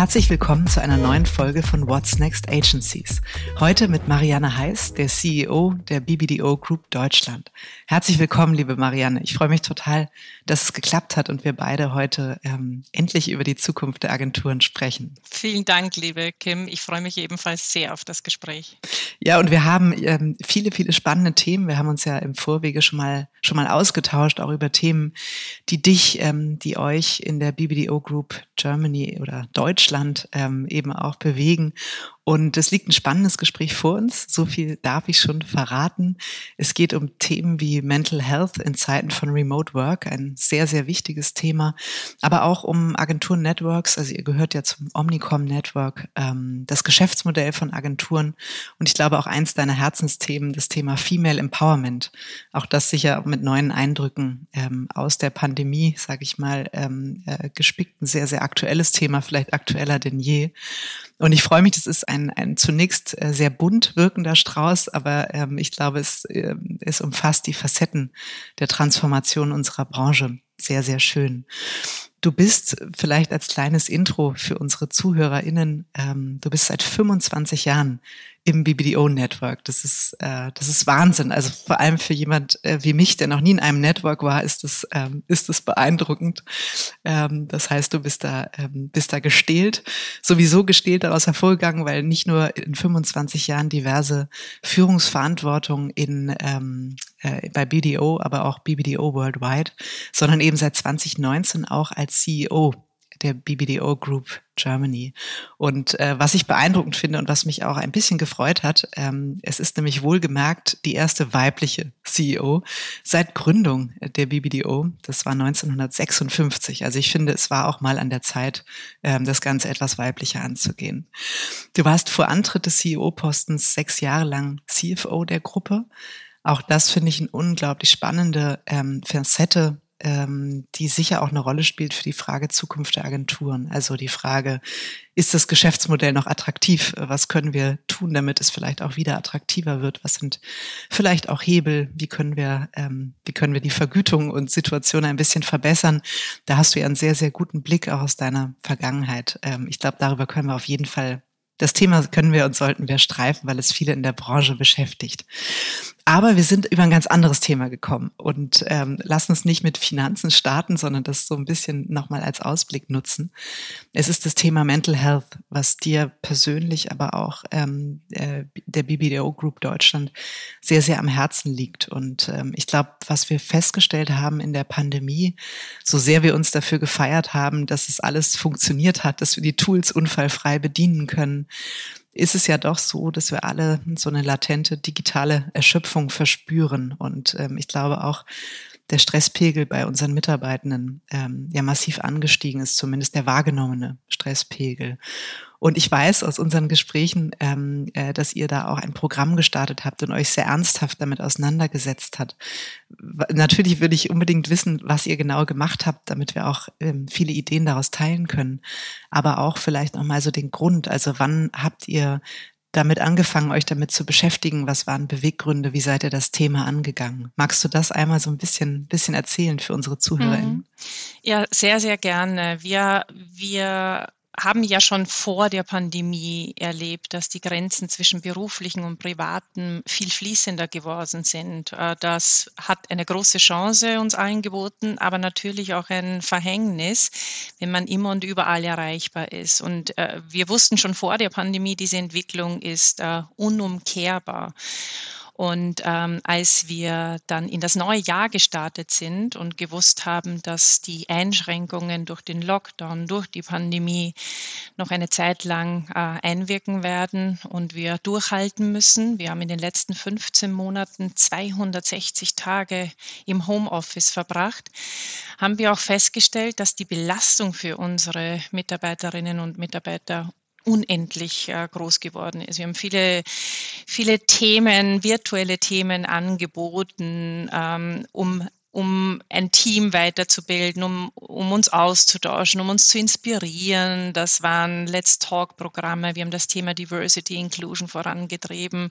Herzlich willkommen zu einer neuen Folge von What's Next Agencies. Heute mit Marianne Heiß, der CEO der BBDO Group Deutschland. Herzlich willkommen, liebe Marianne. Ich freue mich total, dass es geklappt hat und wir beide heute ähm, endlich über die Zukunft der Agenturen sprechen. Vielen Dank, liebe Kim. Ich freue mich ebenfalls sehr auf das Gespräch. Ja, und wir haben ähm, viele, viele spannende Themen. Wir haben uns ja im Vorwege schon mal schon mal ausgetauscht, auch über Themen, die dich, ähm, die euch in der BBDO Group Germany oder Deutschland ähm, eben auch bewegen. Und es liegt ein spannendes Gespräch vor uns. So viel darf ich schon verraten. Es geht um Themen wie Mental Health in Zeiten von Remote Work, ein sehr, sehr wichtiges Thema. Aber auch um Agenturen-Networks. Also ihr gehört ja zum Omnicom Network, ähm, das Geschäftsmodell von Agenturen. Und ich glaube auch eins deiner Herzensthemen, das Thema Female Empowerment. Auch das sicher mit neuen Eindrücken ähm, aus der Pandemie, sage ich mal, ähm, äh, gespickt. Ein sehr, sehr aktuelles Thema, vielleicht aktueller denn je. Und ich freue mich, das ist ein, ein zunächst äh, sehr bunt wirkender Strauß, aber ähm, ich glaube, es, äh, es umfasst die Facetten der Transformation unserer Branche sehr, sehr schön. Du bist vielleicht als kleines Intro für unsere ZuhörerInnen, ähm, du bist seit 25 Jahren im BBDO-Network. Das ist, äh, das ist Wahnsinn. Also vor allem für jemand äh, wie mich, der noch nie in einem Network war, ist das, ähm, ist das beeindruckend. Ähm, das heißt, du bist da, ähm, bist da gestählt, sowieso gestählt daraus hervorgegangen, weil nicht nur in 25 Jahren diverse Führungsverantwortung in, ähm, äh, bei BDO, aber auch BBDO Worldwide, sondern eben seit 2019 auch als CEO der BBDO Group Germany. Und äh, was ich beeindruckend finde und was mich auch ein bisschen gefreut hat, ähm, es ist nämlich wohlgemerkt die erste weibliche CEO seit Gründung der BBDO. Das war 1956. Also ich finde, es war auch mal an der Zeit, ähm, das Ganze etwas weiblicher anzugehen. Du warst vor Antritt des CEO-Postens sechs Jahre lang CFO der Gruppe. Auch das finde ich eine unglaublich spannende ähm, Facette ähm, die sicher auch eine Rolle spielt für die Frage Zukunft der Agenturen. Also die Frage, ist das Geschäftsmodell noch attraktiv? Was können wir tun, damit es vielleicht auch wieder attraktiver wird? Was sind vielleicht auch Hebel? Wie können wir, ähm, wie können wir die Vergütung und Situation ein bisschen verbessern? Da hast du ja einen sehr, sehr guten Blick auch aus deiner Vergangenheit. Ähm, ich glaube, darüber können wir auf jeden Fall das Thema können wir und sollten wir streifen, weil es viele in der Branche beschäftigt. Aber wir sind über ein ganz anderes Thema gekommen und ähm, lassen uns nicht mit Finanzen starten, sondern das so ein bisschen nochmal als Ausblick nutzen. Es ist das Thema Mental Health, was dir persönlich, aber auch ähm, äh, der BBDO Group Deutschland sehr, sehr am Herzen liegt. Und ähm, ich glaube, was wir festgestellt haben in der Pandemie, so sehr wir uns dafür gefeiert haben, dass es alles funktioniert hat, dass wir die Tools unfallfrei bedienen können, ist es ja doch so, dass wir alle so eine latente digitale Erschöpfung verspüren. Und ähm, ich glaube auch, der Stresspegel bei unseren Mitarbeitenden ähm, ja massiv angestiegen ist, zumindest der wahrgenommene Stresspegel. Und ich weiß aus unseren Gesprächen, ähm, äh, dass ihr da auch ein Programm gestartet habt und euch sehr ernsthaft damit auseinandergesetzt habt. Natürlich würde ich unbedingt wissen, was ihr genau gemacht habt, damit wir auch ähm, viele Ideen daraus teilen können. Aber auch vielleicht noch mal so den Grund. Also wann habt ihr damit angefangen, euch damit zu beschäftigen? Was waren Beweggründe? Wie seid ihr das Thema angegangen? Magst du das einmal so ein bisschen, bisschen erzählen für unsere ZuhörerInnen? Mhm. Ja, sehr, sehr gerne. Wir, wir haben ja schon vor der Pandemie erlebt, dass die Grenzen zwischen beruflichen und privaten viel fließender geworden sind. Äh, das hat eine große Chance uns allen geboten, aber natürlich auch ein Verhängnis, wenn man immer und überall erreichbar ist. Und äh, wir wussten schon vor der Pandemie, diese Entwicklung ist äh, unumkehrbar. Und ähm, als wir dann in das neue Jahr gestartet sind und gewusst haben, dass die Einschränkungen durch den Lockdown, durch die Pandemie noch eine Zeit lang äh, einwirken werden und wir durchhalten müssen. Wir haben in den letzten 15 Monaten 260 Tage im Homeoffice verbracht, haben wir auch festgestellt, dass die Belastung für unsere Mitarbeiterinnen und Mitarbeiter unendlich äh, groß geworden ist. Wir haben viele, viele Themen, virtuelle Themen angeboten, ähm, um um ein Team weiterzubilden, um, um uns auszutauschen, um uns zu inspirieren. Das waren Let's Talk-Programme. Wir haben das Thema Diversity Inclusion vorangetrieben.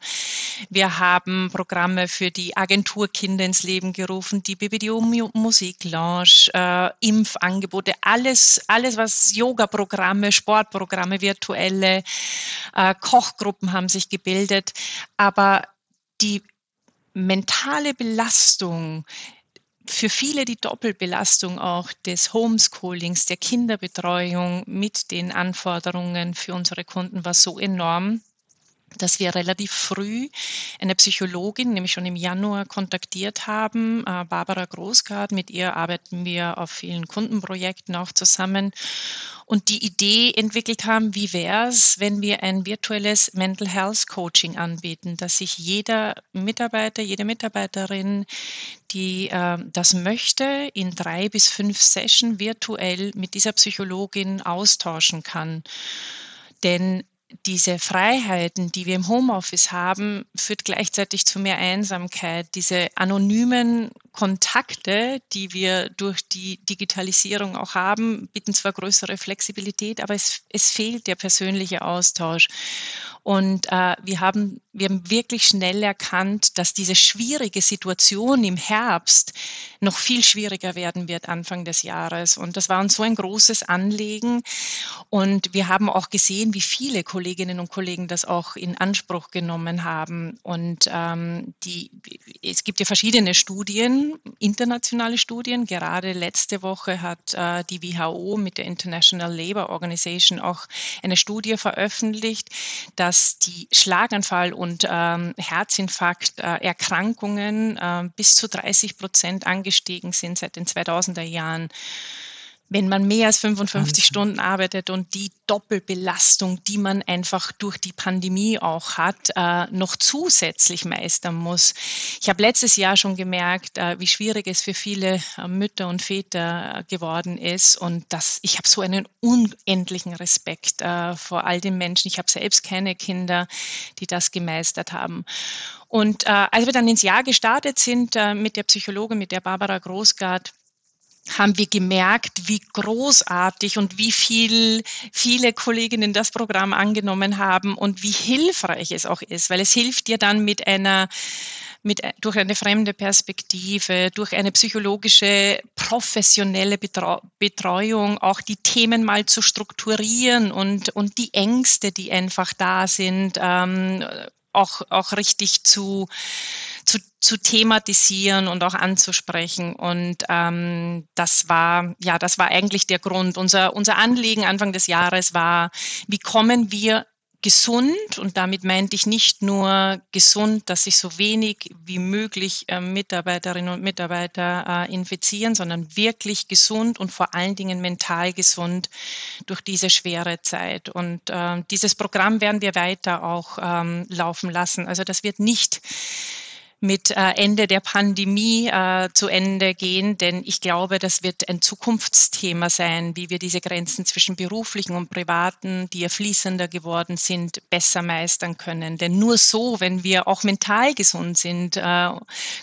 Wir haben Programme für die Agenturkinder ins Leben gerufen, die BBDO Musik Lounge, äh, Impfangebote, alles, alles was Yoga-Programme, Sportprogramme, virtuelle äh, Kochgruppen haben sich gebildet. Aber die mentale Belastung, für viele die Doppelbelastung auch des Homeschoolings, der Kinderbetreuung mit den Anforderungen für unsere Kunden war so enorm, dass wir relativ früh eine Psychologin, nämlich schon im Januar, kontaktiert haben, äh, Barbara Großgard. Mit ihr arbeiten wir auf vielen Kundenprojekten auch zusammen und die Idee entwickelt haben, wie wäre es, wenn wir ein virtuelles Mental Health Coaching anbieten, dass sich jeder Mitarbeiter, jede Mitarbeiterin, die äh, das möchte, in drei bis fünf Sessions virtuell mit dieser Psychologin austauschen kann. Denn diese Freiheiten, die wir im Homeoffice haben, führt gleichzeitig zu mehr Einsamkeit. Diese anonymen Kontakte, die wir durch die Digitalisierung auch haben, bieten zwar größere Flexibilität, aber es, es fehlt der persönliche Austausch. Und äh, wir, haben, wir haben wirklich schnell erkannt, dass diese schwierige Situation im Herbst noch viel schwieriger werden wird Anfang des Jahres. Und das war uns so ein großes Anliegen. Und wir haben auch gesehen, wie viele Kolleginnen und Kollegen das auch in Anspruch genommen haben. Und ähm, die, es gibt ja verschiedene Studien, internationale Studien. Gerade letzte Woche hat äh, die WHO mit der International Labour Organization auch eine Studie veröffentlicht, dass die Schlaganfall- und ähm, Herzinfarkterkrankungen äh, bis zu 30 Prozent angestiegen sind seit den 2000er Jahren wenn man mehr als 55 Wahnsinn. Stunden arbeitet und die Doppelbelastung, die man einfach durch die Pandemie auch hat, äh, noch zusätzlich meistern muss. Ich habe letztes Jahr schon gemerkt, äh, wie schwierig es für viele äh, Mütter und Väter geworden ist und dass ich habe so einen unendlichen Respekt vor all den Menschen. Ich habe selbst keine Kinder, die das gemeistert haben. Und als wir dann ins Jahr gestartet sind mit der Psychologin, mit der Barbara Großgart, haben wir gemerkt, wie großartig und wie viel viele Kolleginnen das Programm angenommen haben und wie hilfreich es auch ist, weil es hilft dir dann mit einer mit, durch eine fremde Perspektive, durch eine psychologische, professionelle Betreuung auch die Themen mal zu strukturieren und, und die Ängste, die einfach da sind, ähm, auch, auch richtig zu, zu, zu thematisieren und auch anzusprechen. Und ähm, das war, ja, das war eigentlich der Grund. Unser, unser Anliegen Anfang des Jahres war, wie kommen wir gesund und damit meinte ich nicht nur gesund, dass sich so wenig wie möglich äh, Mitarbeiterinnen und Mitarbeiter äh, infizieren, sondern wirklich gesund und vor allen Dingen mental gesund durch diese schwere Zeit. Und äh, dieses Programm werden wir weiter auch ähm, laufen lassen. Also das wird nicht mit äh, Ende der Pandemie äh, zu Ende gehen, denn ich glaube, das wird ein Zukunftsthema sein, wie wir diese Grenzen zwischen beruflichen und privaten, die ja fließender geworden sind, besser meistern können. Denn nur so, wenn wir auch mental gesund sind, äh,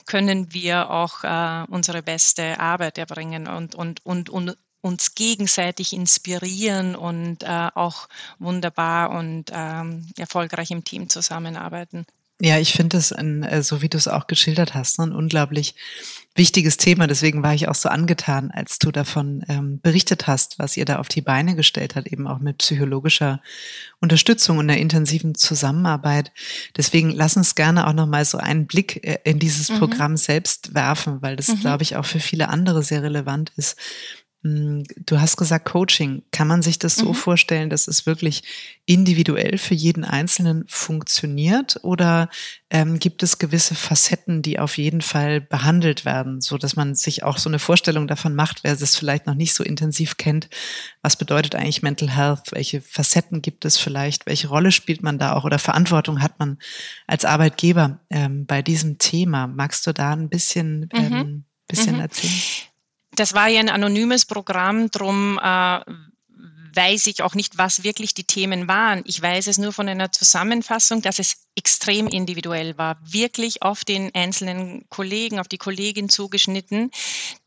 können wir auch unsere beste Arbeit erbringen und, und, und, und uns gegenseitig inspirieren und äh, auch wunderbar und ähm, erfolgreich im Team zusammenarbeiten. Ja, ich finde es, äh, so wie du es auch geschildert hast, ein unglaublich wichtiges Thema. Deswegen war ich auch so angetan, als du davon ähm, berichtet hast, was ihr da auf die Beine gestellt hat, eben auch mit psychologischer Unterstützung und einer intensiven Zusammenarbeit. Deswegen lass uns gerne auch nochmal so einen Blick äh, in dieses mhm. Programm selbst werfen, weil das, mhm. glaube ich, auch für viele andere sehr relevant ist. Hm, du hast gesagt Coaching. Kann man sich das so mhm. vorstellen, dass es wirklich individuell für jeden Einzelnen funktioniert oder ähm, gibt es gewisse Facetten, die auf jeden Fall behandelt werden, so dass man sich auch so eine Vorstellung davon macht, wer es vielleicht noch nicht so intensiv kennt. Was bedeutet eigentlich Mental Health? Welche Facetten gibt es vielleicht? Welche Rolle spielt man da auch oder Verantwortung hat man als Arbeitgeber ähm, bei diesem Thema? Magst du da ein bisschen, mhm. ähm, bisschen mhm. erzählen? Das war ja ein anonymes Programm, drum äh, weiß ich auch nicht, was wirklich die Themen waren. Ich weiß es nur von einer Zusammenfassung, dass es extrem individuell war, wirklich auf den einzelnen Kollegen, auf die Kollegin zugeschnitten.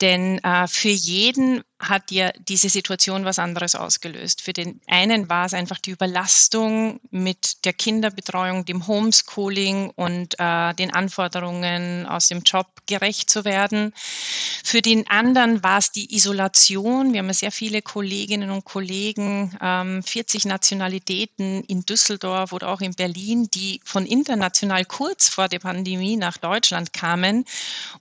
Denn äh, für jeden hat ja diese Situation was anderes ausgelöst. Für den einen war es einfach die Überlastung mit der Kinderbetreuung, dem Homeschooling und äh, den Anforderungen aus dem Job gerecht zu werden. Für den anderen war es die Isolation. Wir haben ja sehr viele Kolleginnen und Kollegen, ähm, 40 Nationalitäten in Düsseldorf oder auch in Berlin, die von international kurz vor der Pandemie nach Deutschland kamen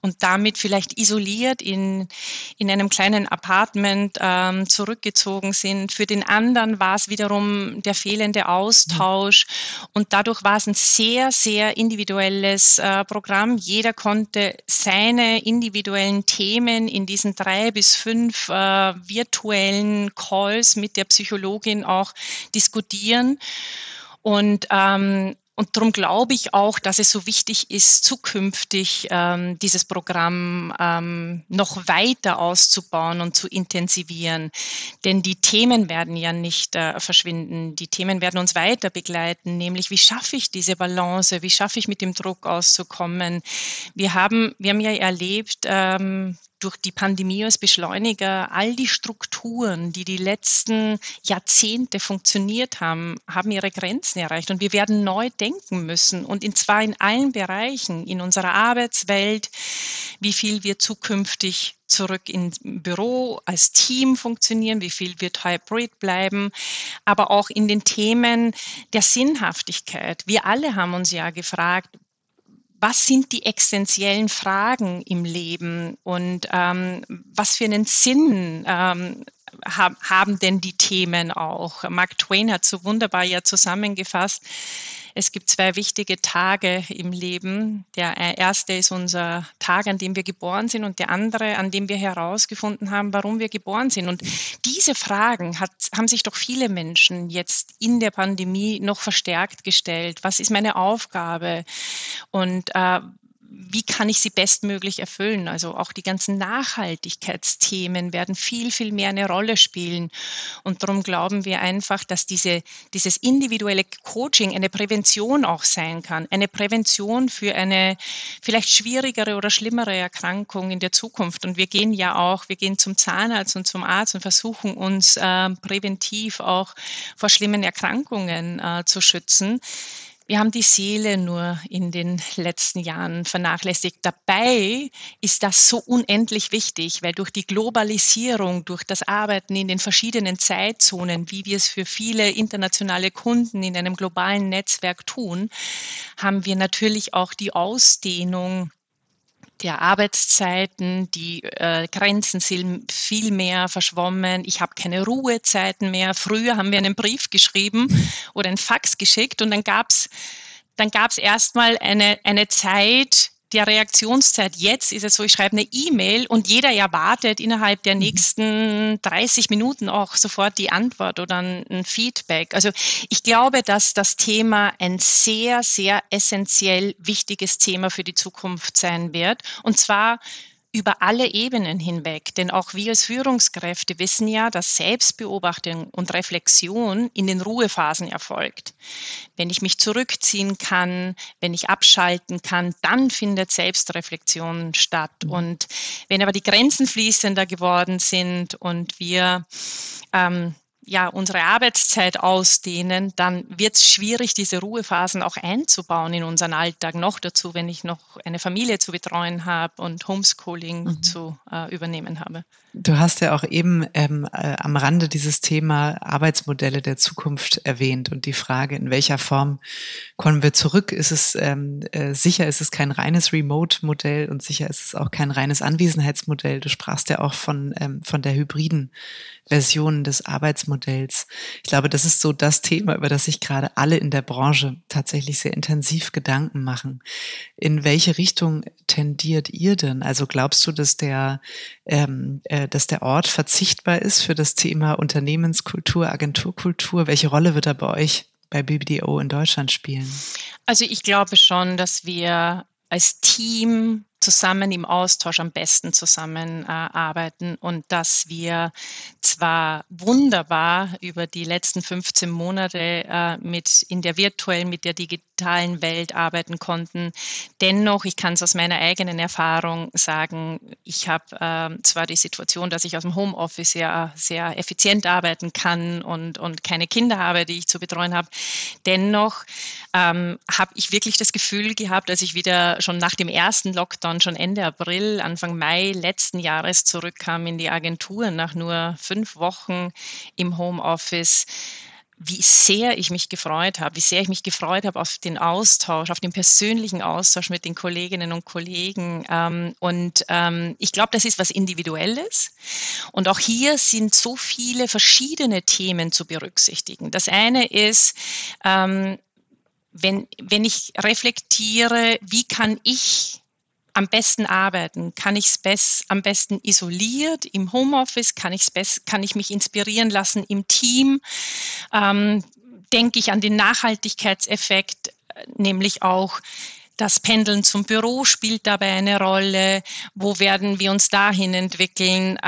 und damit vielleicht isoliert in, in einem kleinen Apartment Apartment ähm, zurückgezogen sind. Für den anderen war es wiederum der fehlende Austausch und dadurch war es ein sehr, sehr individuelles äh, Programm. Jeder konnte seine individuellen Themen in diesen drei bis fünf äh, virtuellen Calls mit der Psychologin auch diskutieren. Und ähm, und darum glaube ich auch, dass es so wichtig ist, zukünftig ähm, dieses Programm ähm, noch weiter auszubauen und zu intensivieren. Denn die Themen werden ja nicht äh, verschwinden. Die Themen werden uns weiter begleiten, nämlich wie schaffe ich diese Balance, wie schaffe ich mit dem Druck auszukommen. Wir haben, wir haben ja erlebt, ähm, durch die Pandemie als Beschleuniger all die Strukturen, die die letzten Jahrzehnte funktioniert haben, haben ihre Grenzen erreicht. Und wir werden neu denken müssen. Und zwar in allen Bereichen, in unserer Arbeitswelt, wie viel wir zukünftig zurück ins Büro als Team funktionieren, wie viel wird Hybrid bleiben, aber auch in den Themen der Sinnhaftigkeit. Wir alle haben uns ja gefragt, was sind die essentiellen Fragen im Leben? Und ähm, was für einen Sinn ähm, haben denn die Themen auch? Mark Twain hat so wunderbar ja zusammengefasst, es gibt zwei wichtige Tage im Leben. Der erste ist unser Tag, an dem wir geboren sind und der andere, an dem wir herausgefunden haben, warum wir geboren sind. Und diese Fragen hat, haben sich doch viele Menschen jetzt in der Pandemie noch verstärkt gestellt. Was ist meine Aufgabe? Und äh, wie kann ich sie bestmöglich erfüllen? Also auch die ganzen Nachhaltigkeitsthemen werden viel, viel mehr eine Rolle spielen. Und darum glauben wir einfach, dass diese, dieses individuelle Coaching eine Prävention auch sein kann. Eine Prävention für eine vielleicht schwierigere oder schlimmere Erkrankung in der Zukunft. Und wir gehen ja auch, wir gehen zum Zahnarzt und zum Arzt und versuchen uns äh, präventiv auch vor schlimmen Erkrankungen äh, zu schützen. Wir haben die Seele nur in den letzten Jahren vernachlässigt. Dabei ist das so unendlich wichtig, weil durch die Globalisierung, durch das Arbeiten in den verschiedenen Zeitzonen, wie wir es für viele internationale Kunden in einem globalen Netzwerk tun, haben wir natürlich auch die Ausdehnung der Arbeitszeiten, die äh, Grenzen sind viel mehr verschwommen. Ich habe keine Ruhezeiten mehr. Früher haben wir einen Brief geschrieben oder ein Fax geschickt und dann gab's dann gab's erstmal eine, eine Zeit, der Reaktionszeit jetzt ist es so, ich schreibe eine E-Mail und jeder erwartet innerhalb der mhm. nächsten 30 Minuten auch sofort die Antwort oder ein, Feedback. Also ich glaube, dass das Thema ein sehr, sehr essentiell wichtiges Thema für die Zukunft sein wird. Und zwar über alle Ebenen hinweg. Denn auch wir als Führungskräfte wissen ja, dass Selbstbeobachtung und Reflexion in den Ruhephasen erfolgt. Wenn ich mich zurückziehen kann, wenn ich abschalten kann, dann findet Selbstreflexion statt. Mhm. Und wenn aber die Grenzen fließender geworden sind und wir ähm, ja, unsere Arbeitszeit ausdehnen, dann wird es schwierig, diese Ruhephasen auch einzubauen in unseren Alltag. Noch dazu, wenn ich noch eine Familie zu betreuen habe und Homeschooling mhm. zu äh, übernehmen habe. Du hast ja auch eben ähm, äh, am Rande dieses Thema Arbeitsmodelle der Zukunft erwähnt und die Frage, in welcher Form kommen wir zurück? Ist es ähm, äh, sicher, ist es kein reines Remote-Modell und sicher ist es auch kein reines Anwesenheitsmodell. Du sprachst ja auch von, ähm, von der hybriden Version des Arbeitsmodells. Ich glaube, das ist so das Thema, über das sich gerade alle in der Branche tatsächlich sehr intensiv Gedanken machen. In welche Richtung tendiert ihr denn? Also glaubst du, dass der ähm, äh, dass der Ort verzichtbar ist für das Thema Unternehmenskultur, Agenturkultur? Welche Rolle wird er bei euch bei BBDO in Deutschland spielen? Also ich glaube schon, dass wir als Team zusammen im Austausch am besten zusammenarbeiten äh, und dass wir zwar wunderbar über die letzten 15 Monate äh, mit in der virtuellen, mit der digitalen Welt arbeiten konnten. Dennoch, ich kann es aus meiner eigenen Erfahrung sagen, ich habe äh, zwar die Situation, dass ich aus dem Homeoffice ja sehr effizient arbeiten kann und, und keine Kinder habe, die ich zu betreuen habe. Dennoch ähm, habe ich wirklich das Gefühl gehabt, als ich wieder schon nach dem ersten Lockdown dann schon Ende April, Anfang Mai letzten Jahres zurückkam in die Agentur nach nur fünf Wochen im Homeoffice, wie sehr ich mich gefreut habe, wie sehr ich mich gefreut habe auf den Austausch, auf den persönlichen Austausch mit den Kolleginnen und Kollegen. Ähm, und ähm, ich glaube, das ist was Individuelles. Und auch hier sind so viele verschiedene Themen zu berücksichtigen. Das eine ist, ähm, wenn, wenn ich reflektiere, wie kann ich am besten arbeiten? Kann ich es am besten isoliert im Homeoffice? Kann, ich's kann ich mich inspirieren lassen im Team? Ähm, denke ich an den Nachhaltigkeitseffekt, nämlich auch das Pendeln zum Büro spielt dabei eine Rolle. Wo werden wir uns dahin entwickeln?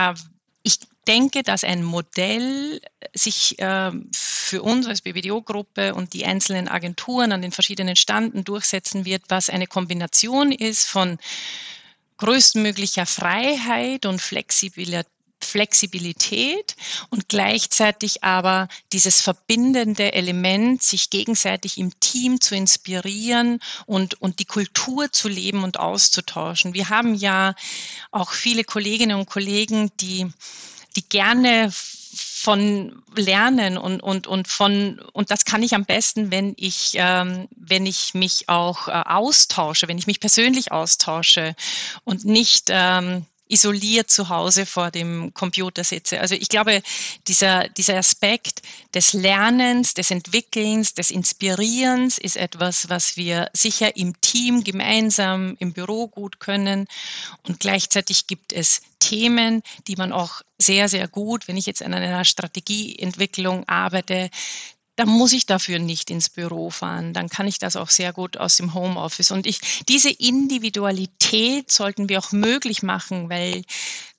Äh, denke, dass ein Modell sich äh, für uns als BBDO-Gruppe und die einzelnen Agenturen an den verschiedenen Standen durchsetzen wird, was eine Kombination ist von größtmöglicher Freiheit und Flexibilität Flexibilität und gleichzeitig aber dieses verbindende Element, sich gegenseitig im Team zu inspirieren und, und die Kultur zu leben und auszutauschen. Wir haben ja auch viele Kolleginnen und Kollegen, die die gerne von lernen und, und, und von, und das kann ich am besten, wenn ich, ähm, wenn ich mich auch äh, austausche, wenn ich mich persönlich austausche und nicht ähm, isoliert zu Hause vor dem Computer sitze. Also ich glaube, dieser, dieser Aspekt des Lernens, des Entwickelns, des Inspirierens ist etwas, was wir sicher im Team gemeinsam im Büro gut können. Und gleichzeitig gibt es Themen, die man auch sehr, sehr gut, wenn ich jetzt an einer Strategieentwicklung arbeite, dann muss ich dafür nicht ins Büro fahren. Dann kann ich das auch sehr gut aus dem Homeoffice. Und ich, diese Individualität sollten wir auch möglich machen, weil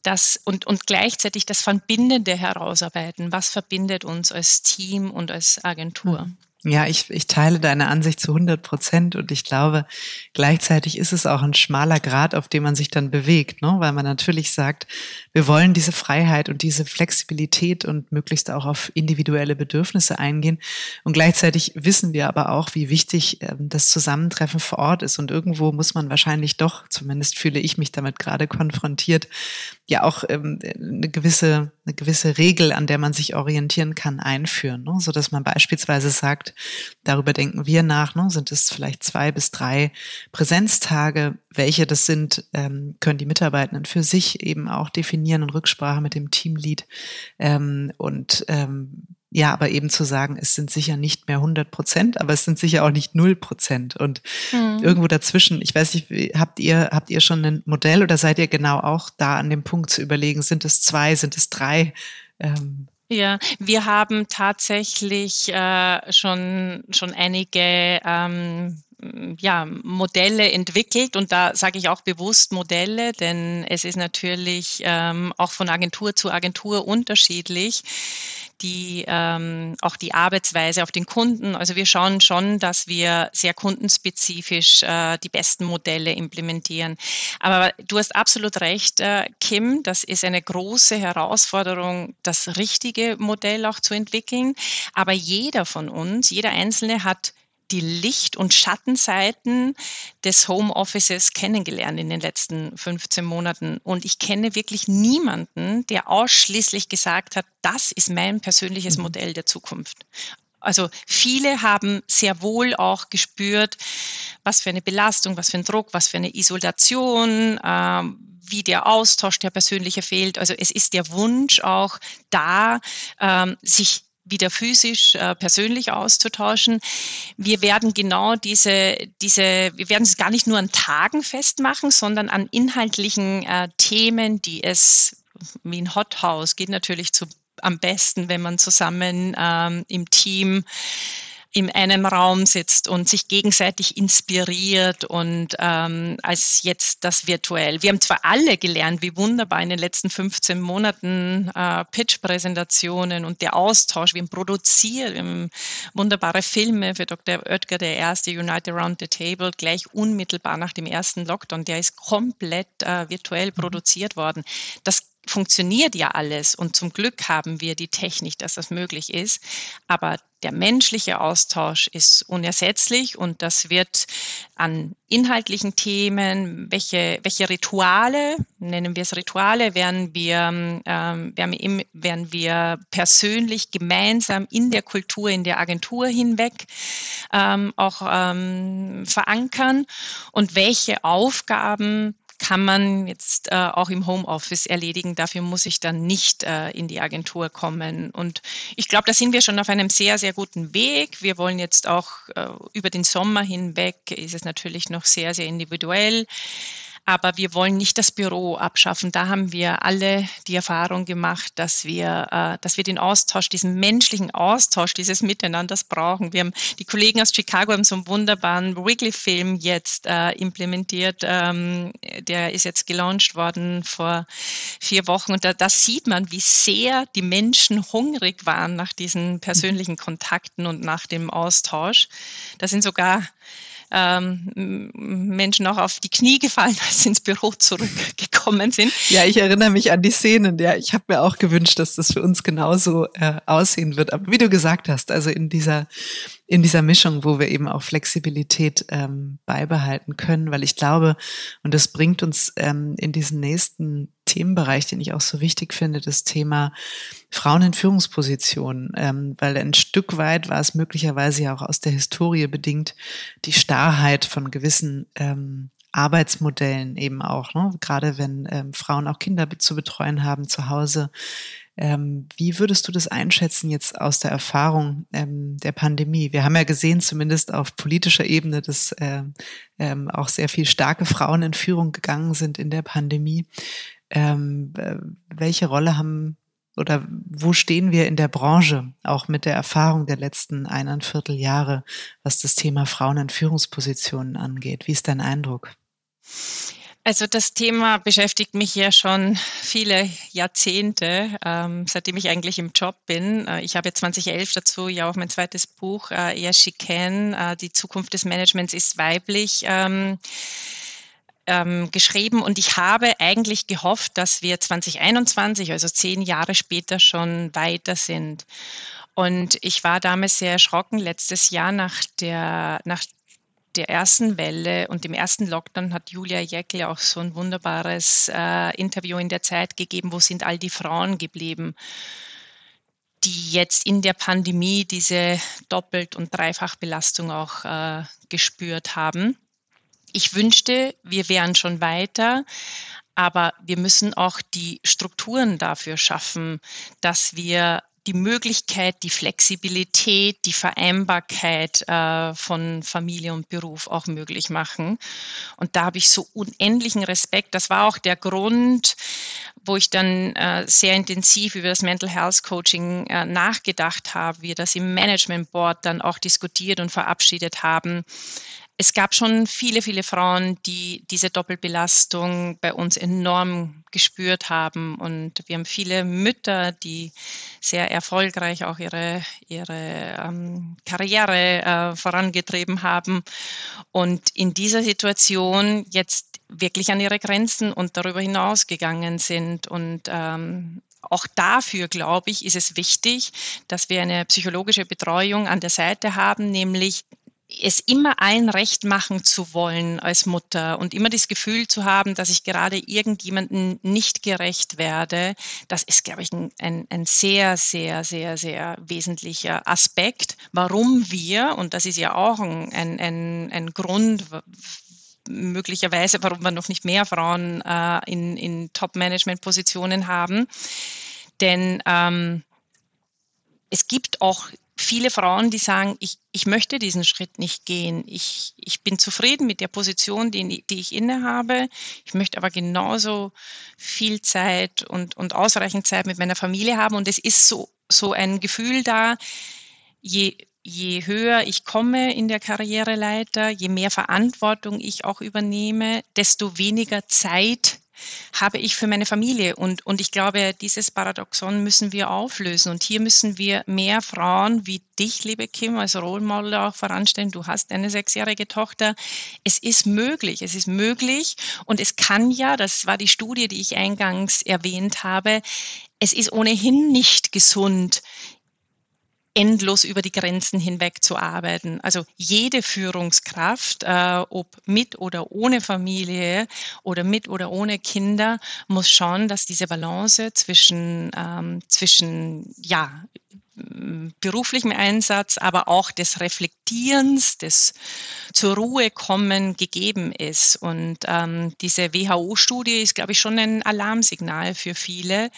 das und, und gleichzeitig das Verbindende herausarbeiten. Was verbindet uns als Team und als Agentur? Mhm. Ja, ich, ich teile deine Ansicht zu 100 Prozent und ich glaube, gleichzeitig ist es auch ein schmaler Grad, auf dem man sich dann bewegt, ne? weil man natürlich sagt, wir wollen diese Freiheit und diese Flexibilität und möglichst auch auf individuelle Bedürfnisse eingehen. Und gleichzeitig wissen wir aber auch, wie wichtig ähm, das Zusammentreffen vor Ort ist. Und irgendwo muss man wahrscheinlich doch, zumindest fühle ich mich damit gerade konfrontiert, ja auch ähm, eine gewisse eine gewisse Regel, an der man sich orientieren kann, einführen, ne? so dass man beispielsweise sagt, darüber denken wir nach, ne? sind es vielleicht zwei bis drei Präsenztage, welche das sind, ähm, können die Mitarbeitenden für sich eben auch definieren und Rücksprache mit dem Teamlead ähm, und ähm, ja, aber eben zu sagen, es sind sicher nicht mehr 100 Prozent, aber es sind sicher auch nicht null Prozent und mhm. irgendwo dazwischen. Ich weiß nicht, habt ihr habt ihr schon ein Modell oder seid ihr genau auch da an dem Punkt zu überlegen, sind es zwei, sind es drei? Ähm, ja, wir haben tatsächlich äh, schon schon einige ähm, ja, Modelle entwickelt und da sage ich auch bewusst Modelle, denn es ist natürlich ähm, auch von Agentur zu Agentur unterschiedlich die ähm, auch die Arbeitsweise auf den Kunden. Also wir schauen schon, dass wir sehr kundenspezifisch äh, die besten Modelle implementieren. Aber du hast absolut recht, äh, Kim. Das ist eine große Herausforderung, das richtige Modell auch zu entwickeln. Aber jeder von uns, jeder Einzelne hat die Licht- und Schattenseiten des Homeoffices kennengelernt in den letzten 15 Monaten. Und ich kenne wirklich niemanden, der ausschließlich gesagt hat, das ist mein persönliches mhm. Modell der Zukunft. Also viele haben sehr wohl auch gespürt, was für eine Belastung, was für ein Druck, was für eine Isolation, äh, wie der Austausch, der persönliche fehlt. Also es ist der Wunsch auch da, äh, sich wieder physisch äh, persönlich auszutauschen. Wir werden genau diese, diese, wir werden es gar nicht nur an Tagen festmachen, sondern an inhaltlichen äh, Themen, die es wie ein Hothouse geht natürlich zu, am besten, wenn man zusammen ähm, im Team in einem Raum sitzt und sich gegenseitig inspiriert und ähm, als jetzt das virtuell. Wir haben zwar alle gelernt, wie wunderbar in den letzten 15 Monaten äh, Pitch-Präsentationen und der Austausch, wir haben produziert, wir haben wunderbare Filme für Dr. Oetker, der erste United Around the Table, gleich unmittelbar nach dem ersten Lockdown. Der ist komplett äh, virtuell mhm. produziert worden. Das funktioniert ja alles und zum Glück haben wir die Technik, dass das möglich ist. Aber der menschliche Austausch ist unersetzlich und das wird an inhaltlichen Themen, welche, welche Rituale, nennen wir es Rituale, werden wir, ähm, werden, werden wir persönlich gemeinsam in der Kultur, in der Agentur hinweg ähm, auch ähm, verankern und welche Aufgaben kann man jetzt äh, auch im Homeoffice erledigen. Dafür muss ich dann nicht äh, in die Agentur kommen. Und ich glaube, da sind wir schon auf einem sehr, sehr guten Weg. Wir wollen jetzt auch äh, über den Sommer hinweg, ist es natürlich noch sehr, sehr individuell. Aber wir wollen nicht das Büro abschaffen. Da haben wir alle die Erfahrung gemacht, dass wir, äh, dass wir den Austausch, diesen menschlichen Austausch, dieses Miteinanders brauchen. Wir haben die Kollegen aus Chicago haben so einen wunderbaren Wrigley-Film jetzt äh, implementiert. Ähm, der ist jetzt gelauncht worden vor vier Wochen. Und da, da sieht man, wie sehr die Menschen hungrig waren nach diesen persönlichen Kontakten und nach dem Austausch. Da sind sogar ähm, Menschen auch auf die Knie gefallen, als sie ins Büro zurückgekommen sind. Ja, ich erinnere mich an die Szenen. Ja, ich habe mir auch gewünscht, dass das für uns genauso äh, aussehen wird. Aber wie du gesagt hast, also in dieser in dieser Mischung, wo wir eben auch Flexibilität ähm, beibehalten können, weil ich glaube, und das bringt uns ähm, in diesen nächsten Themenbereich, den ich auch so wichtig finde, das Thema Frauen in Führungspositionen, ähm, weil ein Stück weit war es möglicherweise ja auch aus der Historie bedingt die Starrheit von gewissen ähm, Arbeitsmodellen eben auch, ne? gerade wenn ähm, Frauen auch Kinder zu betreuen haben zu Hause, ähm, wie würdest du das einschätzen jetzt aus der Erfahrung ähm, der Pandemie? Wir haben ja gesehen, zumindest auf politischer Ebene, dass äh, ähm, auch sehr viel starke Frauen in Führung gegangen sind in der Pandemie. Ähm, welche Rolle haben oder wo stehen wir in der Branche, auch mit der Erfahrung der letzten eineinviertel Jahre, was das Thema Frauen in Führungspositionen angeht? Wie ist dein Eindruck? Also das Thema beschäftigt mich ja schon viele Jahrzehnte, ähm, seitdem ich eigentlich im Job bin. Äh, ich habe 2011 dazu ja auch mein zweites Buch, äh, Eher Chicane, äh, die Zukunft des Managements ist weiblich. Ähm, ähm, geschrieben und ich habe eigentlich gehofft, dass wir 2021, also zehn Jahre später, schon weiter sind. Und ich war damals sehr erschrocken letztes Jahr nach der, nach der ersten Welle und dem ersten Lockdown hat Julia Jäckle auch so ein wunderbares äh, Interview in der Zeit gegeben, wo sind all die Frauen geblieben, die jetzt in der Pandemie diese Doppelt- und Dreifachbelastung auch äh, gespürt haben. Ich wünschte, wir wären schon weiter, aber wir müssen auch die Strukturen dafür schaffen, dass wir die Möglichkeit, die Flexibilität, die Vereinbarkeit äh, von Familie und Beruf auch möglich machen. Und da habe ich so unendlichen Respekt. Das war auch der Grund, wo ich dann äh, sehr intensiv über das Mental Health Coaching äh, nachgedacht habe, wir das im Management Board dann auch diskutiert und verabschiedet haben es gab schon viele, viele Frauen, die diese Doppelbelastung bei uns enorm gespürt haben. Und wir haben viele Mütter, die sehr erfolgreich auch ihre, ihre ähm, Karriere äh, vorangetrieben haben und in dieser Situation jetzt wirklich an ihre Grenzen und darüber hinaus gegangen sind. Und ähm, auch dafür, glaube ich, ist es wichtig, dass wir eine psychologische Betreuung an der Seite haben, nämlich es immer allen recht machen zu wollen als Mutter und immer das Gefühl zu haben, dass ich gerade irgendjemanden nicht gerecht werde, das ist, glaube ich, ein, ein, sehr, sehr, sehr, sehr wesentlicher Aspekt, warum wir, und das ist ja auch ein, ein, ein Grund, möglicherweise, warum wir noch nicht mehr Frauen äh, in, in Top-Management-Positionen haben. Denn ähm, es gibt auch viele Frauen, die sagen, ich, ich möchte diesen Schritt nicht gehen. Ich, ich bin zufrieden mit der Position, die, die ich innehabe. Ich möchte aber genauso viel Zeit und, und ausreichend Zeit mit meiner Familie haben. Und es ist so, so ein Gefühl da, je je höher ich komme in der Karriereleiter, je mehr Verantwortung ich auch übernehme, desto weniger Zeit habe ich für meine Familie. Und, und ich glaube, dieses Paradoxon müssen wir auflösen. Und hier müssen wir mehr Frauen wie dich, liebe Kim, als Role Model auch voranstellen. Du hast eine sechsjährige Tochter. Es ist möglich. Es ist möglich. Und es kann ja, das war die Studie, die ich eingangs erwähnt habe, es ist ohnehin nicht gesund, endlos über die Grenzen hinweg zu arbeiten. Also jede Führungskraft, äh, ob mit oder ohne Familie oder mit oder ohne Kinder, muss schauen, dass diese Balance zwischen, ähm, zwischen ja, beruflichem Einsatz, aber auch des Reflektierens, des zur Ruhe kommen gegeben ist. Und ähm, diese WHO-Studie ist, glaube ich, schon ein Alarmsignal für viele,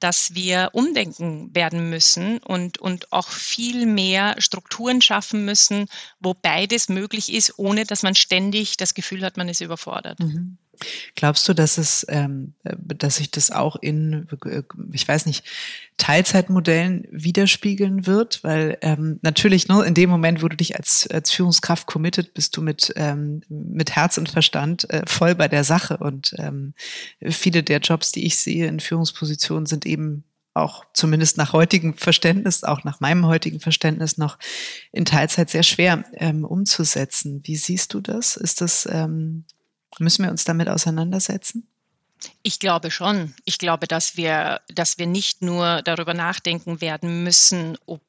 dass wir umdenken werden müssen und, und auch viel mehr Strukturen schaffen müssen, wo beides möglich ist, ohne dass man ständig das Gefühl hat, man ist überfordert. Mhm. Glaubst du, dass es, ähm, dass sich das auch in, ich weiß nicht, Teilzeitmodellen widerspiegeln wird? Weil ähm, natürlich nur ne, in dem Moment, wo du dich als, als Führungskraft committed, bist du mit, ähm, mit Herz und Verstand äh, voll bei der Sache. Und ähm, viele der Jobs, die ich sehe in Führungspositionen, sind eben auch zumindest nach heutigem Verständnis, auch nach meinem heutigen Verständnis noch in Teilzeit sehr schwer ähm, umzusetzen. Wie siehst du das? Ist das ähm, Müssen wir uns damit auseinandersetzen? Ich glaube schon. Ich glaube, dass wir, dass wir nicht nur darüber nachdenken werden müssen, ob,